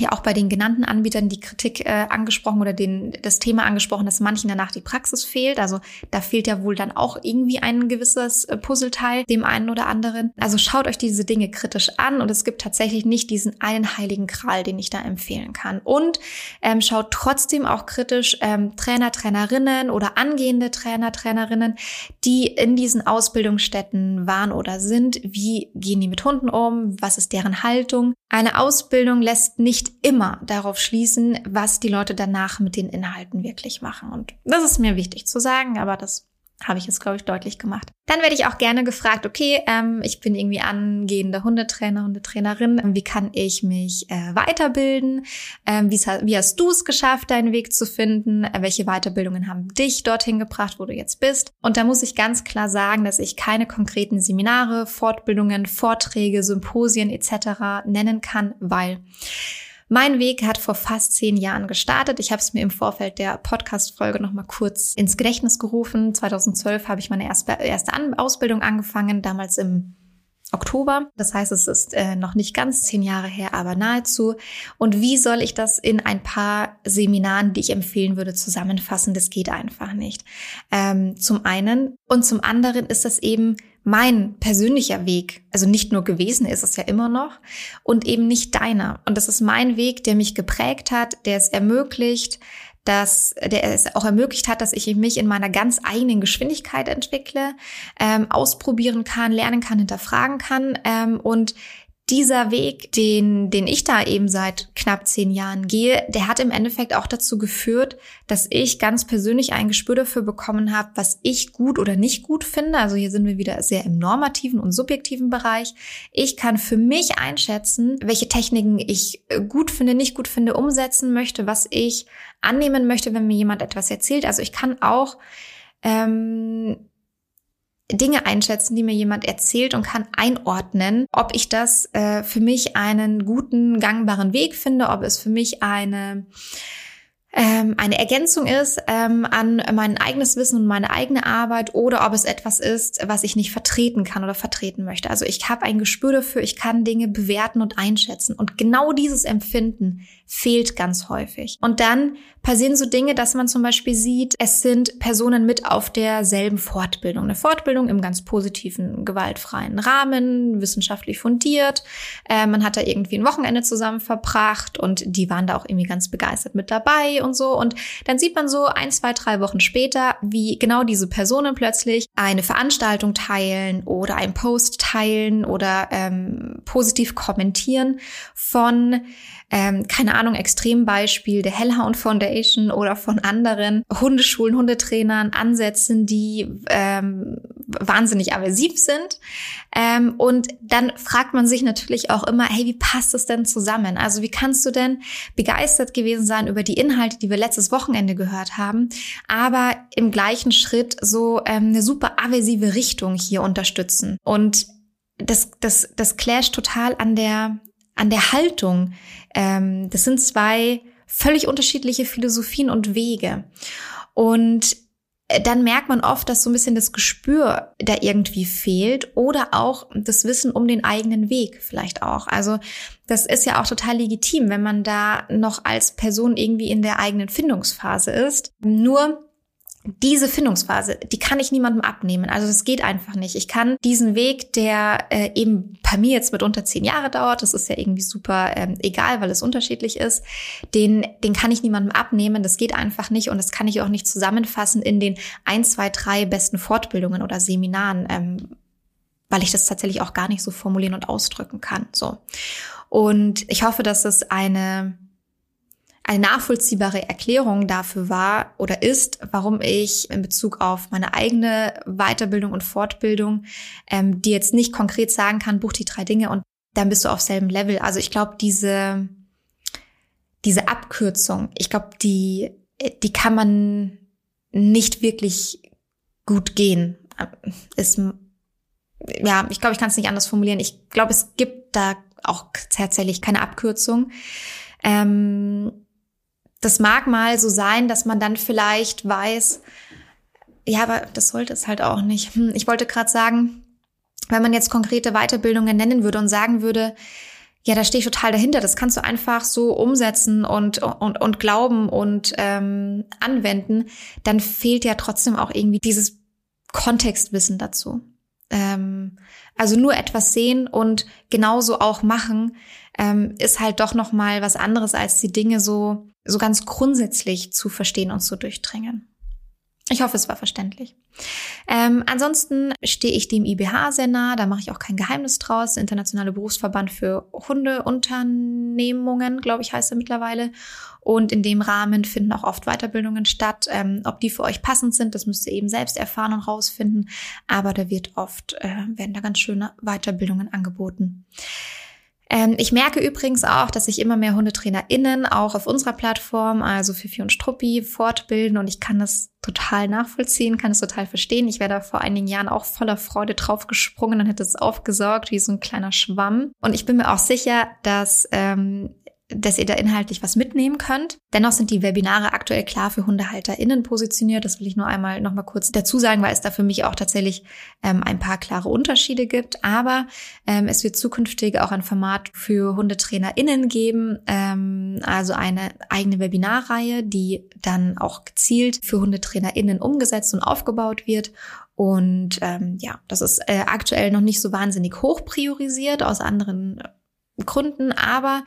ja auch bei den genannten Anbietern die Kritik äh, angesprochen oder den, das Thema angesprochen, dass manchen danach die Praxis fehlt. Also da fehlt ja wohl dann auch irgendwie ein gewisses äh, Puzzleteil dem einen oder anderen. Also schaut euch diese Dinge kritisch an und es gibt tatsächlich nicht diesen einen heiligen Kral, den ich da empfehlen kann. Und ähm, schaut trotzdem auch kritisch ähm, Trainer, Trainerinnen oder angehende Trainer, Trainerinnen, die in diesen Ausbildungsstätten waren oder sind. Wie gehen die mit Hunden um? Was ist deren Haltung? Eine Ausbildung lässt nicht immer darauf schließen, was die Leute danach mit den Inhalten wirklich machen. Und das ist mir wichtig zu sagen, aber das habe ich jetzt, glaube ich, deutlich gemacht. Dann werde ich auch gerne gefragt, okay, ähm, ich bin irgendwie angehende Hundetrainer, Hundetrainerin. Wie kann ich mich äh, weiterbilden? Ähm, wie, wie, hast du es geschafft, deinen Weg zu finden? Äh, welche Weiterbildungen haben dich dorthin gebracht, wo du jetzt bist? Und da muss ich ganz klar sagen, dass ich keine konkreten Seminare, Fortbildungen, Vorträge, Symposien etc. nennen kann, weil mein Weg hat vor fast zehn Jahren gestartet. Ich habe es mir im Vorfeld der Podcast-Folge nochmal kurz ins Gedächtnis gerufen. 2012 habe ich meine erste, erste Ausbildung angefangen, damals im Oktober. Das heißt, es ist äh, noch nicht ganz zehn Jahre her, aber nahezu. Und wie soll ich das in ein paar Seminaren, die ich empfehlen würde, zusammenfassen? Das geht einfach nicht. Ähm, zum einen und zum anderen ist das eben mein persönlicher Weg, also nicht nur gewesen ist es ja immer noch und eben nicht deiner. Und das ist mein Weg, der mich geprägt hat, der es ermöglicht, dass der es auch ermöglicht hat, dass ich mich in meiner ganz eigenen Geschwindigkeit entwickle, ähm, ausprobieren kann, lernen kann, hinterfragen kann ähm, und dieser Weg, den, den ich da eben seit knapp zehn Jahren gehe, der hat im Endeffekt auch dazu geführt, dass ich ganz persönlich ein Gespür dafür bekommen habe, was ich gut oder nicht gut finde. Also hier sind wir wieder sehr im normativen und subjektiven Bereich. Ich kann für mich einschätzen, welche Techniken ich gut finde, nicht gut finde, umsetzen möchte, was ich annehmen möchte, wenn mir jemand etwas erzählt. Also ich kann auch ähm, Dinge einschätzen, die mir jemand erzählt und kann einordnen, ob ich das äh, für mich einen guten, gangbaren Weg finde, ob es für mich eine ähm, eine Ergänzung ist ähm, an mein eigenes Wissen und meine eigene Arbeit oder ob es etwas ist, was ich nicht vertreten kann oder vertreten möchte. Also ich habe ein Gespür dafür, ich kann Dinge bewerten und einschätzen. Und genau dieses Empfinden fehlt ganz häufig. Und dann passieren so Dinge, dass man zum Beispiel sieht, es sind Personen mit auf derselben Fortbildung. Eine Fortbildung im ganz positiven, gewaltfreien Rahmen, wissenschaftlich fundiert. Äh, man hat da irgendwie ein Wochenende zusammen verbracht und die waren da auch irgendwie ganz begeistert mit dabei und so. Und dann sieht man so ein, zwei, drei Wochen später, wie genau diese Personen plötzlich eine Veranstaltung teilen oder einen Post teilen oder ähm, positiv kommentieren von ähm, keine Ahnung, Extrembeispiel der Hellhound Foundation oder von anderen Hundeschulen, Hundetrainern ansetzen, die ähm, wahnsinnig aversiv sind. Ähm, und dann fragt man sich natürlich auch immer, hey, wie passt das denn zusammen? Also wie kannst du denn begeistert gewesen sein über die Inhalte, die wir letztes Wochenende gehört haben, aber im gleichen Schritt so ähm, eine super aversive Richtung hier unterstützen? Und das, das, das clasht total an der, an der Haltung. Ähm, das sind zwei völlig unterschiedliche Philosophien und Wege. Und äh, dann merkt man oft, dass so ein bisschen das Gespür da irgendwie fehlt oder auch das Wissen um den eigenen Weg vielleicht auch. Also das ist ja auch total legitim, wenn man da noch als Person irgendwie in der eigenen Findungsphase ist. Nur diese Findungsphase, die kann ich niemandem abnehmen. Also das geht einfach nicht. Ich kann diesen Weg, der äh, eben bei mir jetzt mitunter zehn Jahre dauert, das ist ja irgendwie super ähm, egal, weil es unterschiedlich ist, den, den kann ich niemandem abnehmen. Das geht einfach nicht und das kann ich auch nicht zusammenfassen in den ein, zwei, drei besten Fortbildungen oder Seminaren, ähm, weil ich das tatsächlich auch gar nicht so formulieren und ausdrücken kann. So. Und ich hoffe, dass es eine eine nachvollziehbare Erklärung dafür war oder ist, warum ich in Bezug auf meine eigene Weiterbildung und Fortbildung, ähm, die jetzt nicht konkret sagen kann, buch die drei Dinge und dann bist du auf selben Level. Also ich glaube, diese, diese Abkürzung, ich glaube, die, die kann man nicht wirklich gut gehen. Ist, ja, ich glaube, ich kann es nicht anders formulieren. Ich glaube, es gibt da auch tatsächlich keine Abkürzung. Ähm, das mag mal so sein, dass man dann vielleicht weiß, ja, aber das sollte es halt auch nicht. Hm, ich wollte gerade sagen, wenn man jetzt konkrete Weiterbildungen nennen würde und sagen würde, ja, da stehe ich total dahinter. Das kannst du einfach so umsetzen und und und glauben und ähm, anwenden. Dann fehlt ja trotzdem auch irgendwie dieses Kontextwissen dazu. Ähm, also nur etwas sehen und genauso auch machen ähm, ist halt doch noch mal was anderes als die Dinge so so ganz grundsätzlich zu verstehen und zu durchdringen. Ich hoffe, es war verständlich. Ähm, ansonsten stehe ich dem IBH sehr nah, da mache ich auch kein Geheimnis draus. Der Internationale Berufsverband für Hundeunternehmungen, glaube ich, heißt er mittlerweile. Und in dem Rahmen finden auch oft Weiterbildungen statt. Ähm, ob die für euch passend sind, das müsst ihr eben selbst erfahren und rausfinden. Aber da wird oft, äh, werden da ganz schöne Weiterbildungen angeboten. Ähm, ich merke übrigens auch, dass sich immer mehr HundetrainerInnen auch auf unserer Plattform, also Fifi und Struppi, fortbilden und ich kann das total nachvollziehen, kann es total verstehen. Ich wäre da vor einigen Jahren auch voller Freude draufgesprungen und hätte es aufgesaugt wie so ein kleiner Schwamm. Und ich bin mir auch sicher, dass ähm, dass ihr da inhaltlich was mitnehmen könnt. Dennoch sind die Webinare aktuell klar für HundehalterInnen positioniert. Das will ich nur einmal noch mal kurz dazu sagen, weil es da für mich auch tatsächlich ähm, ein paar klare Unterschiede gibt. Aber ähm, es wird zukünftig auch ein Format für HundetrainerInnen geben, ähm, also eine eigene Webinarreihe, die dann auch gezielt für HundetrainerInnen umgesetzt und aufgebaut wird. Und ähm, ja, das ist äh, aktuell noch nicht so wahnsinnig hoch priorisiert aus anderen Gründen, aber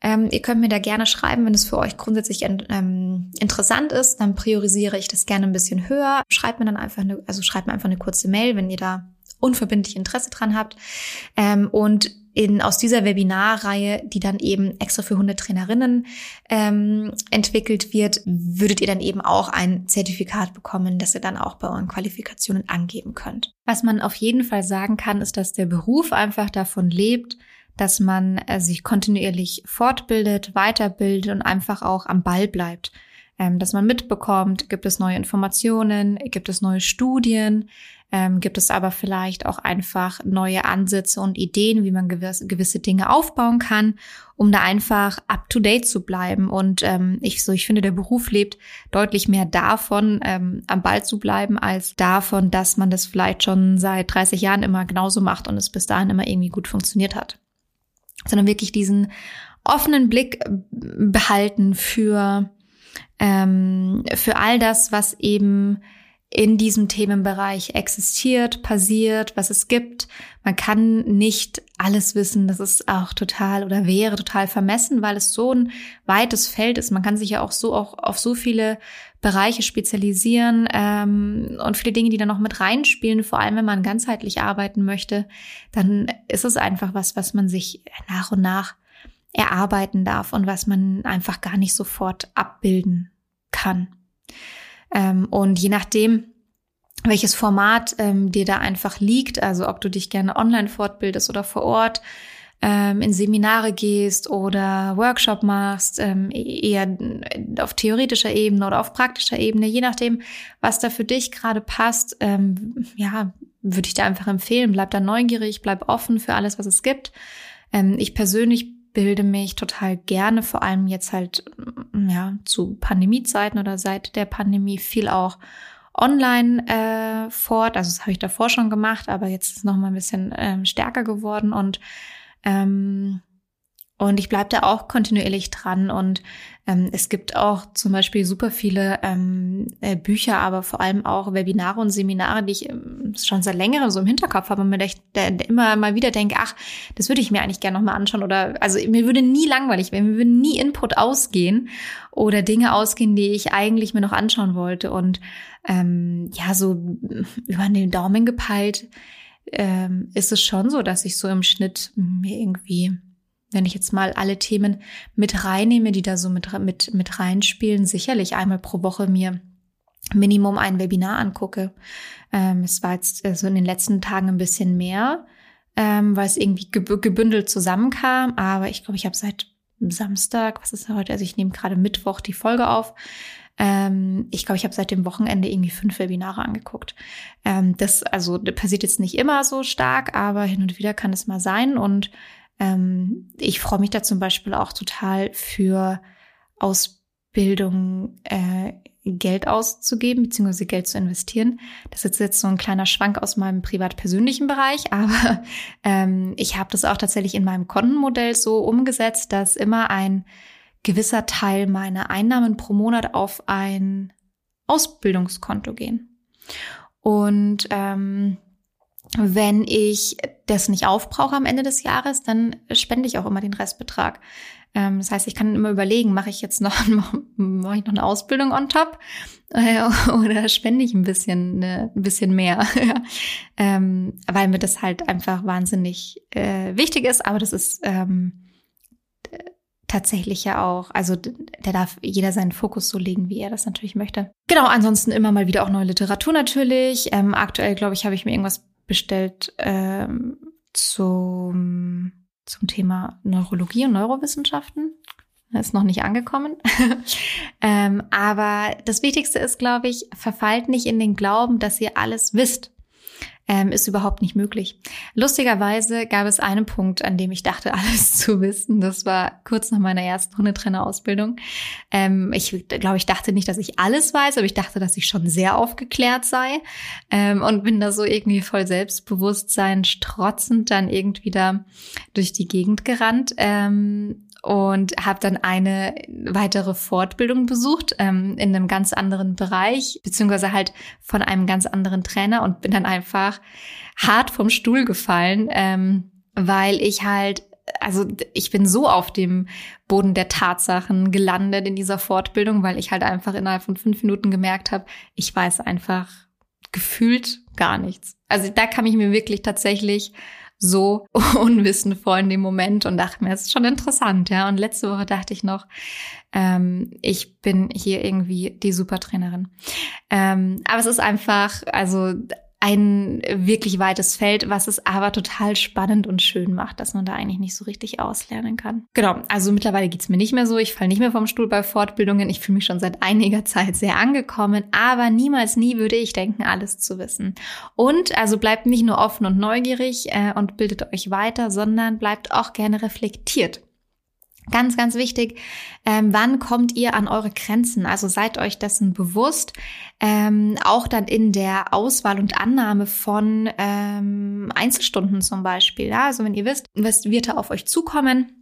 ähm, ihr könnt mir da gerne schreiben, wenn es für euch grundsätzlich ähm, interessant ist, dann priorisiere ich das gerne ein bisschen höher. Schreibt mir dann einfach eine, also schreibt mir einfach eine kurze Mail, wenn ihr da unverbindlich Interesse dran habt. Ähm, und in, aus dieser Webinarreihe, die dann eben extra für Hundetrainerinnen ähm, entwickelt wird, würdet ihr dann eben auch ein Zertifikat bekommen, das ihr dann auch bei euren Qualifikationen angeben könnt. Was man auf jeden Fall sagen kann, ist, dass der Beruf einfach davon lebt, dass man äh, sich kontinuierlich fortbildet, weiterbildet und einfach auch am Ball bleibt. Ähm, dass man mitbekommt, gibt es neue Informationen, gibt es neue Studien, ähm, gibt es aber vielleicht auch einfach neue Ansätze und Ideen, wie man gewisse, gewisse Dinge aufbauen kann, um da einfach up to date zu bleiben. Und ähm, ich so, ich finde, der Beruf lebt deutlich mehr davon, ähm, am Ball zu bleiben, als davon, dass man das vielleicht schon seit 30 Jahren immer genauso macht und es bis dahin immer irgendwie gut funktioniert hat sondern wirklich diesen offenen Blick behalten für, ähm, für all das, was eben in diesem Themenbereich existiert, passiert, was es gibt. Man kann nicht alles wissen. Das ist auch total oder wäre total vermessen, weil es so ein weites Feld ist. Man kann sich ja auch so auch auf so viele Bereiche spezialisieren ähm, und viele Dinge, die da noch mit reinspielen. Vor allem, wenn man ganzheitlich arbeiten möchte, dann ist es einfach was, was man sich nach und nach erarbeiten darf und was man einfach gar nicht sofort abbilden kann. Ähm, und je nachdem, welches Format ähm, dir da einfach liegt, also ob du dich gerne online fortbildest oder vor Ort, ähm, in Seminare gehst oder Workshop machst, ähm, eher auf theoretischer Ebene oder auf praktischer Ebene, je nachdem, was da für dich gerade passt, ja, würde ich dir einfach empfehlen, bleib da neugierig, bleib offen für alles, was es gibt. Ich persönlich bilde mich total gerne, vor allem jetzt halt mm, ja zu Pandemiezeiten oder seit der Pandemie viel auch online äh, fort. Also das habe ich davor schon gemacht, aber jetzt ist noch mal ein bisschen ähm, stärker geworden und ähm, und ich bleibe da auch kontinuierlich dran. Und ähm, es gibt auch zum Beispiel super viele ähm, äh, Bücher, aber vor allem auch Webinare und Seminare, die ich ähm, schon seit längerem so im Hinterkopf habe und mir echt, äh, immer mal wieder denke, ach, das würde ich mir eigentlich gerne nochmal anschauen. Oder also mir würde nie langweilig werden, mir würde nie Input ausgehen oder Dinge ausgehen, die ich eigentlich mir noch anschauen wollte. Und ähm, ja, so über den Daumen gepeilt ähm, ist es schon so, dass ich so im Schnitt mir irgendwie wenn ich jetzt mal alle Themen mit reinnehme, die da so mit, mit, mit reinspielen, sicherlich einmal pro Woche mir Minimum ein Webinar angucke. Ähm, es war jetzt so also in den letzten Tagen ein bisschen mehr. ähm, weil es irgendwie gebündelt zusammenkam. Aber ich glaube, ich habe seit Samstag, was ist heute? Also ich nehme gerade Mittwoch die Folge auf. Ähm, ich glaube, ich habe seit dem Wochenende irgendwie fünf Webinare angeguckt. Ähm, das also das passiert jetzt nicht immer so stark, aber hin und wieder kann es mal sein. Und ähm, ich freue mich da zum Beispiel auch total für Ausbildung äh, Geld auszugeben beziehungsweise Geld zu investieren. Das ist jetzt so ein kleiner Schwank aus meinem privat-persönlichen Bereich, aber ähm, ich habe das auch tatsächlich in meinem Kontenmodell so umgesetzt, dass immer ein gewisser Teil meiner Einnahmen pro Monat auf ein Ausbildungskonto gehen. Und ähm, wenn ich das nicht aufbrauche am Ende des Jahres, dann spende ich auch immer den Restbetrag. Ähm, das heißt, ich kann immer überlegen, mache ich jetzt noch, mache ich noch eine Ausbildung on top äh, oder spende ich ein bisschen, ne, ein bisschen mehr, ähm, weil mir das halt einfach wahnsinnig äh, wichtig ist. Aber das ist ähm, tatsächlich ja auch, also der darf jeder seinen Fokus so legen, wie er das natürlich möchte. Genau, ansonsten immer mal wieder auch neue Literatur natürlich. Aktuell, glaube ich, habe ich mir irgendwas bestellt ähm, zum zum Thema Neurologie und Neurowissenschaften. Ist noch nicht angekommen. ähm, aber das Wichtigste ist, glaube ich, verfallt nicht in den Glauben, dass ihr alles wisst ähm, ist überhaupt nicht möglich. Lustigerweise gab es einen Punkt, an dem ich dachte, alles zu wissen. Das war kurz nach meiner ersten Hundetrainerausbildung. Ähm, ich glaube, ich dachte nicht, dass ich alles weiß, aber ich dachte, dass ich schon sehr aufgeklärt sei ähm, und bin da so irgendwie voll Selbstbewusstsein strotzend dann irgendwie da durch die Gegend gerannt. Ähm, und habe dann eine weitere Fortbildung besucht ähm, in einem ganz anderen Bereich, beziehungsweise halt von einem ganz anderen Trainer und bin dann einfach hart vom Stuhl gefallen, ähm, weil ich halt also ich bin so auf dem Boden der Tatsachen gelandet in dieser Fortbildung, weil ich halt einfach innerhalb von fünf Minuten gemerkt habe, ich weiß einfach gefühlt gar nichts. Also da kam ich mir wirklich tatsächlich so unwissend vor in dem Moment und dachte mir, es ist schon interessant, ja. Und letzte Woche dachte ich noch, ähm, ich bin hier irgendwie die Supertrainerin. Ähm, aber es ist einfach, also ein wirklich weites Feld, was es aber total spannend und schön macht, dass man da eigentlich nicht so richtig auslernen kann. Genau, also mittlerweile geht's mir nicht mehr so. Ich falle nicht mehr vom Stuhl bei Fortbildungen. Ich fühle mich schon seit einiger Zeit sehr angekommen, aber niemals, nie würde ich denken, alles zu wissen. Und also bleibt nicht nur offen und neugierig äh, und bildet euch weiter, sondern bleibt auch gerne reflektiert. Ganz, ganz wichtig, ähm, wann kommt ihr an eure Grenzen? Also seid euch dessen bewusst, ähm, auch dann in der Auswahl und Annahme von ähm, Einzelstunden zum Beispiel. Ja? Also wenn ihr wisst, was wird da auf euch zukommen,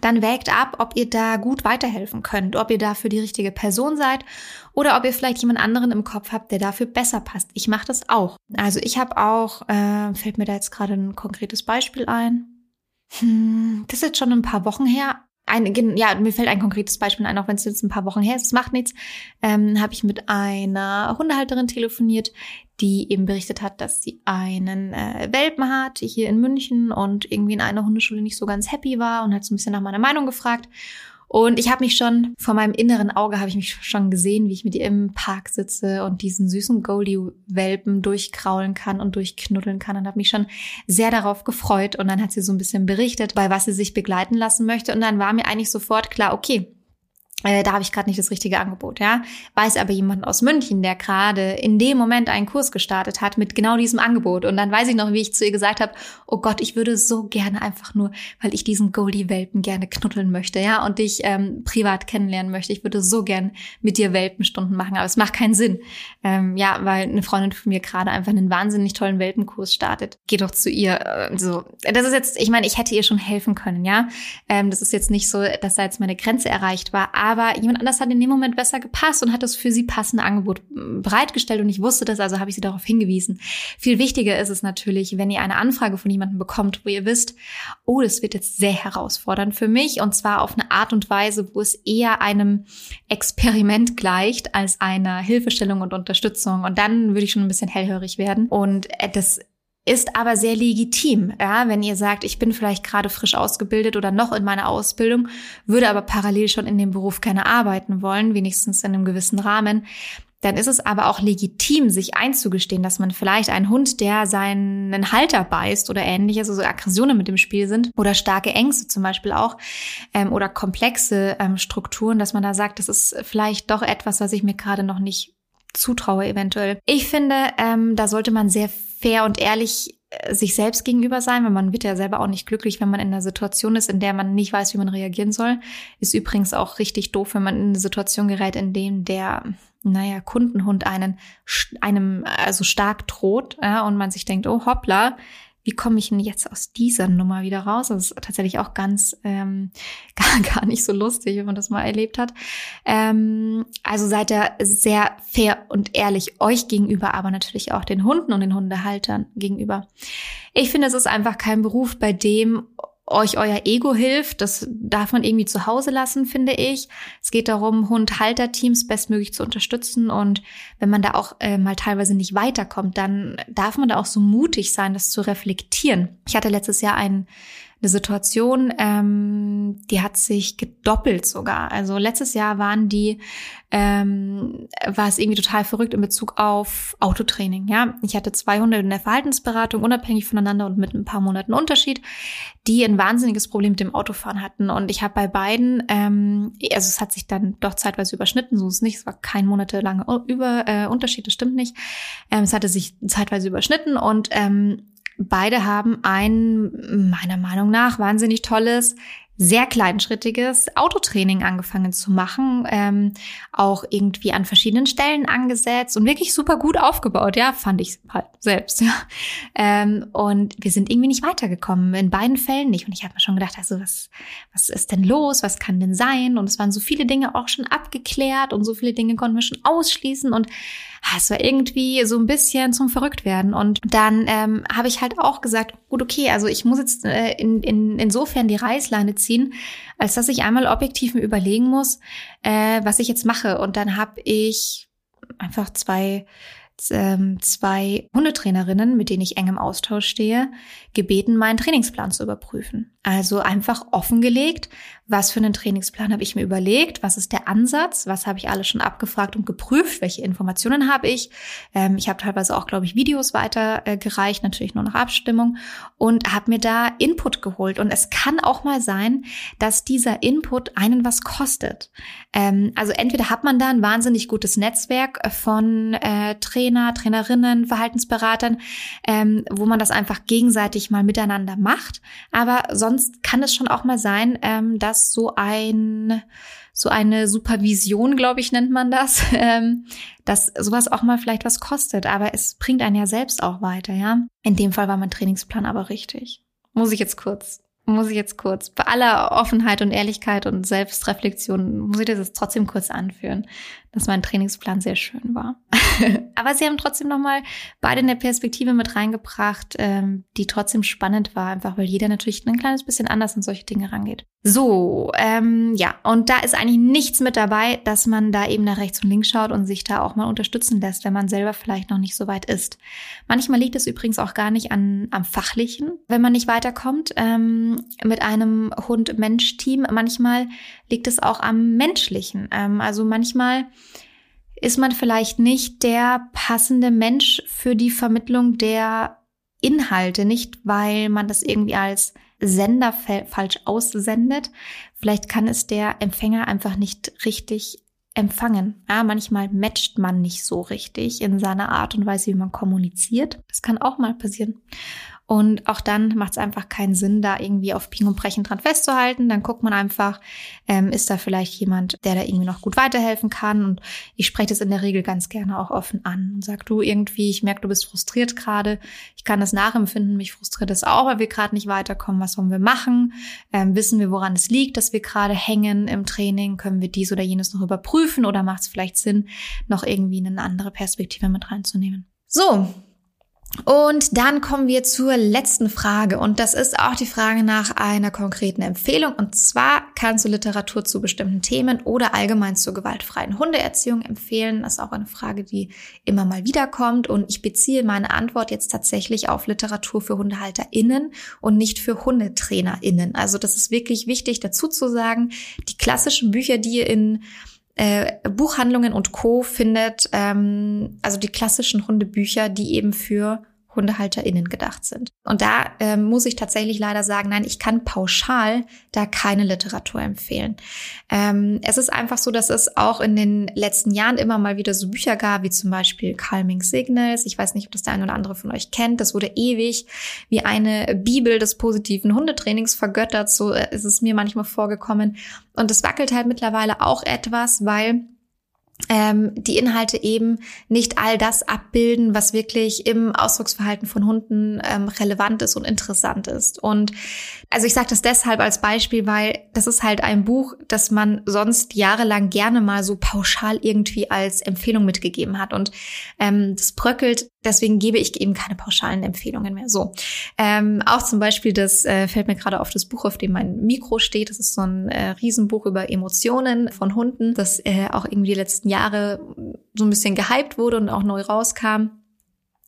dann wägt ab, ob ihr da gut weiterhelfen könnt, ob ihr dafür die richtige Person seid oder ob ihr vielleicht jemand anderen im Kopf habt, der dafür besser passt. Ich mache das auch. Also ich habe auch, äh, fällt mir da jetzt gerade ein konkretes Beispiel ein. Hm, das ist jetzt schon ein paar Wochen her. Ein, ja, mir fällt ein konkretes Beispiel ein, auch wenn es jetzt ein paar Wochen her ist, es macht nichts. Ähm, habe ich mit einer Hundehalterin telefoniert, die eben berichtet hat, dass sie einen äh, Welpen hat hier in München und irgendwie in einer Hundeschule nicht so ganz happy war und hat so ein bisschen nach meiner Meinung gefragt. Und ich habe mich schon, vor meinem inneren Auge habe ich mich schon gesehen, wie ich mit ihr im Park sitze und diesen süßen Goldie-Welpen durchkraulen kann und durchknuddeln kann und habe mich schon sehr darauf gefreut. Und dann hat sie so ein bisschen berichtet, bei was sie sich begleiten lassen möchte. Und dann war mir eigentlich sofort klar, okay, äh, da habe ich gerade nicht das richtige Angebot, ja. Weiß aber jemand aus München, der gerade in dem Moment einen Kurs gestartet hat mit genau diesem Angebot. Und dann weiß ich noch, wie ich zu ihr gesagt habe, oh Gott, ich würde so gerne einfach nur, weil ich diesen Goldie-Welpen gerne knuddeln möchte, ja, und dich ähm, privat kennenlernen möchte. Ich würde so gern mit dir Welpenstunden machen, aber es macht keinen Sinn. Ähm, ja, weil eine Freundin von mir gerade einfach einen wahnsinnig tollen Welpenkurs startet. Geh doch zu ihr. Äh, so, das ist jetzt, ich meine, ich hätte ihr schon helfen können, ja. Ähm, das ist jetzt nicht so, dass da jetzt meine Grenze erreicht war, aber jemand anders hat in dem Moment besser gepasst und hat das für sie passende Angebot hm, bereitgestellt und ich wusste das, also habe ich sie darauf hingewiesen. Viel wichtiger ist es natürlich, wenn ihr eine Anfrage von jemandem bekommt, wo ihr wisst, oh, das wird jetzt sehr herausfordernd für mich und zwar auf eine Art und Weise, wo es eher einem Experiment gleicht als einer Hilfestellung und Unterstützung und dann würde ich schon ein bisschen hellhörig werden und äh, das ist aber sehr legitim. Ja, wenn ihr sagt, ich bin vielleicht gerade frisch ausgebildet oder noch in meiner Ausbildung, würde aber parallel schon in dem Beruf gerne arbeiten wollen, wenigstens in einem gewissen Rahmen, dann ist es aber auch legitim, sich einzugestehen, dass man vielleicht einen Hund, der seinen Halter beißt oder ähnliches, also Aggressionen mit dem Spiel sind oder starke Ängste zum Beispiel auch ähm, oder komplexe ähm, Strukturen, dass man da sagt, das ist vielleicht doch etwas, was ich mir gerade noch nicht zutraue eventuell. Ich finde, ähm, da sollte man sehr fair und ehrlich äh, sich selbst gegenüber sein, weil man wird ja selber auch nicht glücklich, wenn man in einer Situation ist, in der man nicht weiß, wie man reagieren soll. Ist übrigens auch richtig doof, wenn man in eine Situation gerät, in dem der, naja, Kundenhund einen, einem also stark droht ja, und man sich denkt, oh hoppla, wie komme ich denn jetzt aus dieser Nummer wieder raus? Das ist tatsächlich auch ganz ähm, gar, gar nicht so lustig, wenn man das mal erlebt hat. Ähm, also seid ihr sehr fair und ehrlich euch gegenüber, aber natürlich auch den Hunden und den Hundehaltern gegenüber. Ich finde, es ist einfach kein Beruf, bei dem euch euer Ego hilft. Das darf man irgendwie zu Hause lassen, finde ich. Es geht darum, Hundhalterteams bestmöglich zu unterstützen. Und wenn man da auch äh, mal teilweise nicht weiterkommt, dann darf man da auch so mutig sein, das zu reflektieren. Ich hatte letztes Jahr einen eine Situation, ähm, die hat sich gedoppelt sogar. Also letztes Jahr waren die, ähm, war es irgendwie total verrückt in Bezug auf Autotraining. Ja, ich hatte zwei Hunde in der Verhaltensberatung, unabhängig voneinander und mit ein paar Monaten Unterschied, die ein wahnsinniges Problem mit dem Autofahren hatten. Und ich habe bei beiden, ähm, also es hat sich dann doch zeitweise überschnitten, so ist es nicht. Es war kein monatelanger über äh, Unterschied, das stimmt nicht. Ähm, es hatte sich zeitweise überschnitten und ähm, Beide haben ein, meiner Meinung nach, wahnsinnig tolles sehr kleinschrittiges Autotraining angefangen zu machen, ähm, auch irgendwie an verschiedenen Stellen angesetzt und wirklich super gut aufgebaut, ja, fand ich halt selbst, ja. Ähm, und wir sind irgendwie nicht weitergekommen, in beiden Fällen nicht. Und ich habe mir schon gedacht, also was, was ist denn los, was kann denn sein? Und es waren so viele Dinge auch schon abgeklärt und so viele Dinge konnten wir schon ausschließen und es war irgendwie so ein bisschen zum Verrücktwerden. Und dann ähm, habe ich halt auch gesagt, gut, okay, also ich muss jetzt äh, in, in, insofern die Reißleine ziehen, als dass ich einmal objektiv mir überlegen muss, äh, was ich jetzt mache. Und dann habe ich einfach zwei ähm, zwei Hundetrainerinnen, mit denen ich eng im Austausch stehe, gebeten, meinen Trainingsplan zu überprüfen. Also einfach offengelegt, was für einen Trainingsplan habe ich mir überlegt, was ist der Ansatz, was habe ich alles schon abgefragt und geprüft, welche Informationen habe ich. Ähm, ich habe teilweise auch, glaube ich, Videos weitergereicht, äh, natürlich nur nach Abstimmung und habe mir da Input geholt. Und es kann auch mal sein, dass dieser Input einen was kostet. Ähm, also entweder hat man da ein wahnsinnig gutes Netzwerk von äh, Trainer, Trainerinnen, Verhaltensberatern, ähm, wo man das einfach gegenseitig mal miteinander macht. Aber sonst kann es schon auch mal sein, ähm, dass dass so ein so eine Supervision, glaube ich, nennt man das, ähm, dass sowas auch mal vielleicht was kostet, aber es bringt einen ja selbst auch weiter, ja. In dem Fall war mein Trainingsplan aber richtig. Muss ich jetzt kurz muss ich jetzt kurz, bei aller Offenheit und Ehrlichkeit und Selbstreflexion, muss ich das jetzt trotzdem kurz anführen, dass mein Trainingsplan sehr schön war. Aber sie haben trotzdem nochmal beide eine Perspektive mit reingebracht, ähm, die trotzdem spannend war, einfach weil jeder natürlich ein kleines bisschen anders an solche Dinge rangeht. So, ähm, ja, und da ist eigentlich nichts mit dabei, dass man da eben nach rechts und links schaut und sich da auch mal unterstützen lässt, wenn man selber vielleicht noch nicht so weit ist. Manchmal liegt es übrigens auch gar nicht an, am Fachlichen, wenn man nicht weiterkommt ähm, mit einem Hund-Mensch-Team. Manchmal liegt es auch am Menschlichen. Ähm, also manchmal ist man vielleicht nicht der passende Mensch für die Vermittlung der Inhalte, nicht weil man das irgendwie als Sender falsch aussendet. Vielleicht kann es der Empfänger einfach nicht richtig empfangen. Ja, manchmal matcht man nicht so richtig in seiner Art und Weise, wie man kommuniziert. Das kann auch mal passieren. Und auch dann macht es einfach keinen Sinn, da irgendwie auf Ping und Brechen dran festzuhalten. Dann guckt man einfach, ähm, ist da vielleicht jemand, der da irgendwie noch gut weiterhelfen kann. Und ich spreche das in der Regel ganz gerne auch offen an und sag du irgendwie, ich merke, du bist frustriert gerade. Ich kann das nachempfinden, mich frustriert das auch, weil wir gerade nicht weiterkommen. Was wollen wir machen? Ähm, wissen wir, woran es liegt, dass wir gerade hängen im Training? Können wir dies oder jenes noch überprüfen oder macht es vielleicht Sinn, noch irgendwie eine andere Perspektive mit reinzunehmen? So, und dann kommen wir zur letzten Frage und das ist auch die Frage nach einer konkreten Empfehlung. Und zwar kannst du Literatur zu bestimmten Themen oder allgemein zur gewaltfreien Hundeerziehung empfehlen. Das ist auch eine Frage, die immer mal wieder kommt und ich beziehe meine Antwort jetzt tatsächlich auf Literatur für HundehalterInnen und nicht für HundetrainerInnen. Also das ist wirklich wichtig dazu zu sagen. Die klassischen Bücher, die in äh, Buchhandlungen und Co. findet, ähm, also die klassischen Hundebücher, die eben für HundehalterInnen gedacht sind. Und da äh, muss ich tatsächlich leider sagen, nein, ich kann pauschal da keine Literatur empfehlen. Ähm, es ist einfach so, dass es auch in den letzten Jahren immer mal wieder so Bücher gab, wie zum Beispiel Calming Signals. Ich weiß nicht, ob das der eine oder andere von euch kennt. Das wurde ewig wie eine Bibel des positiven Hundetrainings vergöttert. So äh, ist es mir manchmal vorgekommen. Und es wackelt halt mittlerweile auch etwas, weil ähm, die Inhalte eben nicht all das abbilden, was wirklich im Ausdrucksverhalten von Hunden ähm, relevant ist und interessant ist. Und also ich sage das deshalb als Beispiel, weil das ist halt ein Buch, das man sonst jahrelang gerne mal so pauschal irgendwie als Empfehlung mitgegeben hat. Und ähm, das bröckelt Deswegen gebe ich eben keine pauschalen Empfehlungen mehr. So, ähm, auch zum Beispiel, das äh, fällt mir gerade auf das Buch, auf dem mein Mikro steht. Das ist so ein äh, Riesenbuch über Emotionen von Hunden, das äh, auch irgendwie die letzten Jahre so ein bisschen gehypt wurde und auch neu rauskam.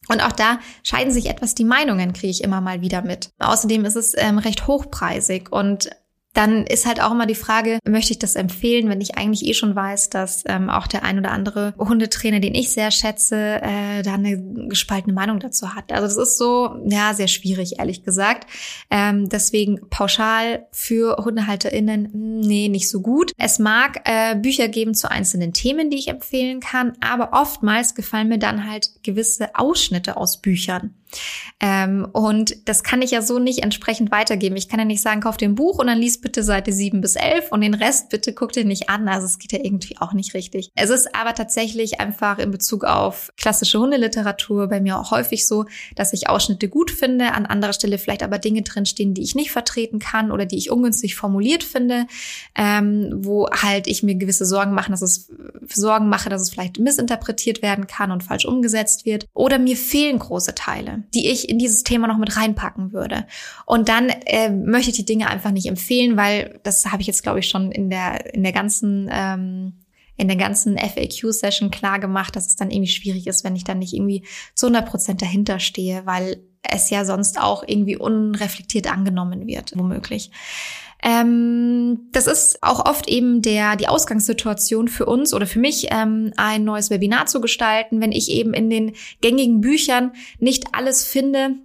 Und auch da scheiden sich etwas die Meinungen, kriege ich immer mal wieder mit. Außerdem ist es ähm, recht hochpreisig und dann ist halt auch immer die Frage, möchte ich das empfehlen, wenn ich eigentlich eh schon weiß, dass ähm, auch der ein oder andere Hundetrainer, den ich sehr schätze, äh, da eine gespaltene Meinung dazu hat. Also das ist so, ja, sehr schwierig, ehrlich gesagt. Ähm, deswegen pauschal für HundehalterInnen, nee, nicht so gut. Es mag äh, Bücher geben zu einzelnen Themen, die ich empfehlen kann, aber oftmals gefallen mir dann halt gewisse Ausschnitte aus Büchern. Ähm, und das kann ich ja so nicht entsprechend weitergeben. Ich kann ja nicht sagen, kauf dir ein Buch und dann lies bitte Seite 7 bis 11 und den Rest bitte guck dir nicht an. Also es geht ja irgendwie auch nicht richtig. Es ist aber tatsächlich einfach in Bezug auf klassische Hundeliteratur bei mir auch häufig so, dass ich Ausschnitte gut finde, an anderer Stelle vielleicht aber Dinge drinstehen, die ich nicht vertreten kann oder die ich ungünstig formuliert finde, ähm, wo halt ich mir gewisse Sorgen mache, dass es Sorgen mache, dass es vielleicht missinterpretiert werden kann und falsch umgesetzt wird. Oder mir fehlen große Teile die ich in dieses Thema noch mit reinpacken würde. Und dann äh, möchte ich die Dinge einfach nicht empfehlen, weil das habe ich jetzt, glaube ich, schon in der, in der ganzen ähm, in der ganzen FAQ-Session klar gemacht, dass es dann irgendwie schwierig ist, wenn ich dann nicht irgendwie zu 100 Prozent dahinter stehe, weil es ja sonst auch irgendwie unreflektiert angenommen wird, womöglich. Ähm, das ist auch oft eben der, die Ausgangssituation für uns oder für mich, ähm, ein neues Webinar zu gestalten, wenn ich eben in den gängigen Büchern nicht alles finde,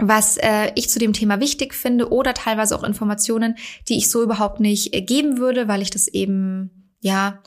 was äh, ich zu dem Thema wichtig finde oder teilweise auch Informationen, die ich so überhaupt nicht äh, geben würde, weil ich das eben, ja,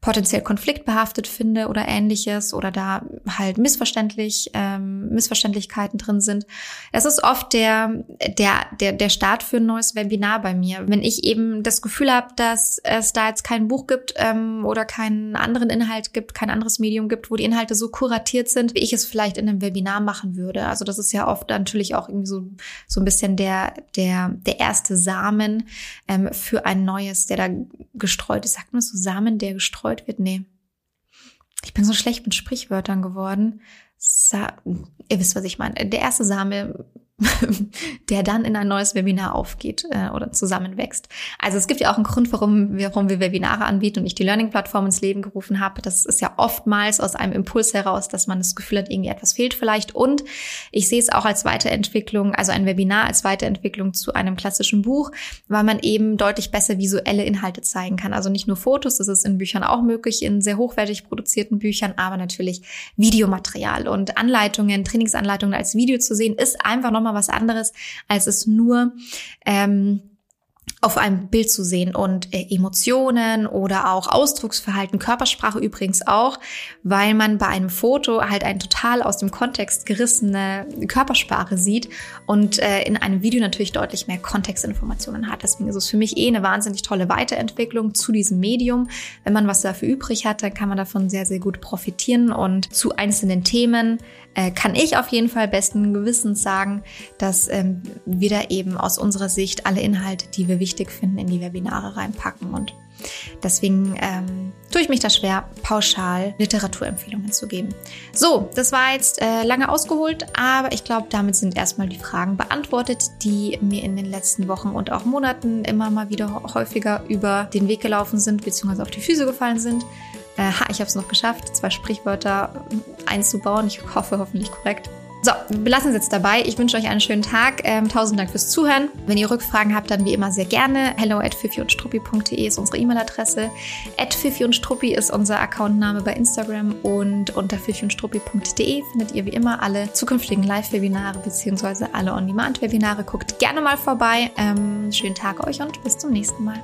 potenziell konfliktbehaftet finde oder ähnliches oder da halt missverständlich ähm, Missverständlichkeiten drin sind. Es ist oft der der der der Start für ein neues Webinar bei mir, wenn ich eben das Gefühl habe, dass es da jetzt kein Buch gibt ähm, oder keinen anderen Inhalt gibt, kein anderes Medium gibt, wo die Inhalte so kuratiert sind, wie ich es vielleicht in einem Webinar machen würde. Also das ist ja oft natürlich auch irgendwie so so ein bisschen der der der erste Samen ähm, für ein neues, der da gestreut ist. Sagt man so Samen, der gestreut gestreut wird? Nee. Ich bin so schlecht mit Sprichwörtern geworden. Sa Ihr wisst, was ich meine. Der erste Same der dann in ein neues Webinar aufgeht äh, oder zusammenwächst. Also es gibt ja auch einen Grund, warum warum wir Webinare anbieten und ich die Learning-Plattform ins Leben gerufen habe. Das ist ja oftmals aus einem Impuls heraus, dass man das Gefühl hat, irgendwie etwas fehlt vielleicht. Und ich sehe es auch als Weiterentwicklung, also ein Webinar als Weiterentwicklung zu einem klassischen Buch, weil man eben deutlich besser visuelle Inhalte zeigen kann. Also nicht nur Fotos, das ist in Büchern auch möglich, in sehr hochwertig produzierten Büchern, aber natürlich Videomaterial und Anleitungen, Trainingsanleitungen als Video zu sehen, ist einfach nochmal was anderes, als es nur ähm, auf einem Bild zu sehen und äh, Emotionen oder auch Ausdrucksverhalten, Körpersprache übrigens auch, weil man bei einem Foto halt ein total aus dem Kontext gerissene Körpersprache sieht und äh, in einem Video natürlich deutlich mehr Kontextinformationen hat. Deswegen ist es für mich eh eine wahnsinnig tolle Weiterentwicklung zu diesem Medium. Wenn man was dafür übrig hat, dann kann man davon sehr, sehr gut profitieren und zu einzelnen Themen äh, kann ich auf jeden Fall besten Gewissens sagen, dass ähm, wir da eben aus unserer Sicht alle Inhalte, die wir wichtig finden, in die Webinare reinpacken. Und deswegen ähm, tue ich mich da schwer, pauschal Literaturempfehlungen zu geben. So, das war jetzt äh, lange ausgeholt, aber ich glaube, damit sind erstmal die Fragen beantwortet, die mir in den letzten Wochen und auch Monaten immer mal wieder häufiger über den Weg gelaufen sind, beziehungsweise auf die Füße gefallen sind. Äh, ha, ich habe es noch geschafft, zwei Sprichwörter einzubauen. Ich hoffe hoffentlich korrekt. So, wir belassen es jetzt dabei. Ich wünsche euch einen schönen Tag. Ähm, tausend Dank fürs Zuhören. Wenn ihr Rückfragen habt, dann wie immer sehr gerne. Hello at und ist unsere E-Mail-Adresse. At und Struppi ist unser Accountname bei Instagram und unter fifiundstruppi.de findet ihr wie immer alle zukünftigen Live-Webinare bzw. alle On-Demand-Webinare. Guckt gerne mal vorbei. Ähm, schönen Tag euch und bis zum nächsten Mal.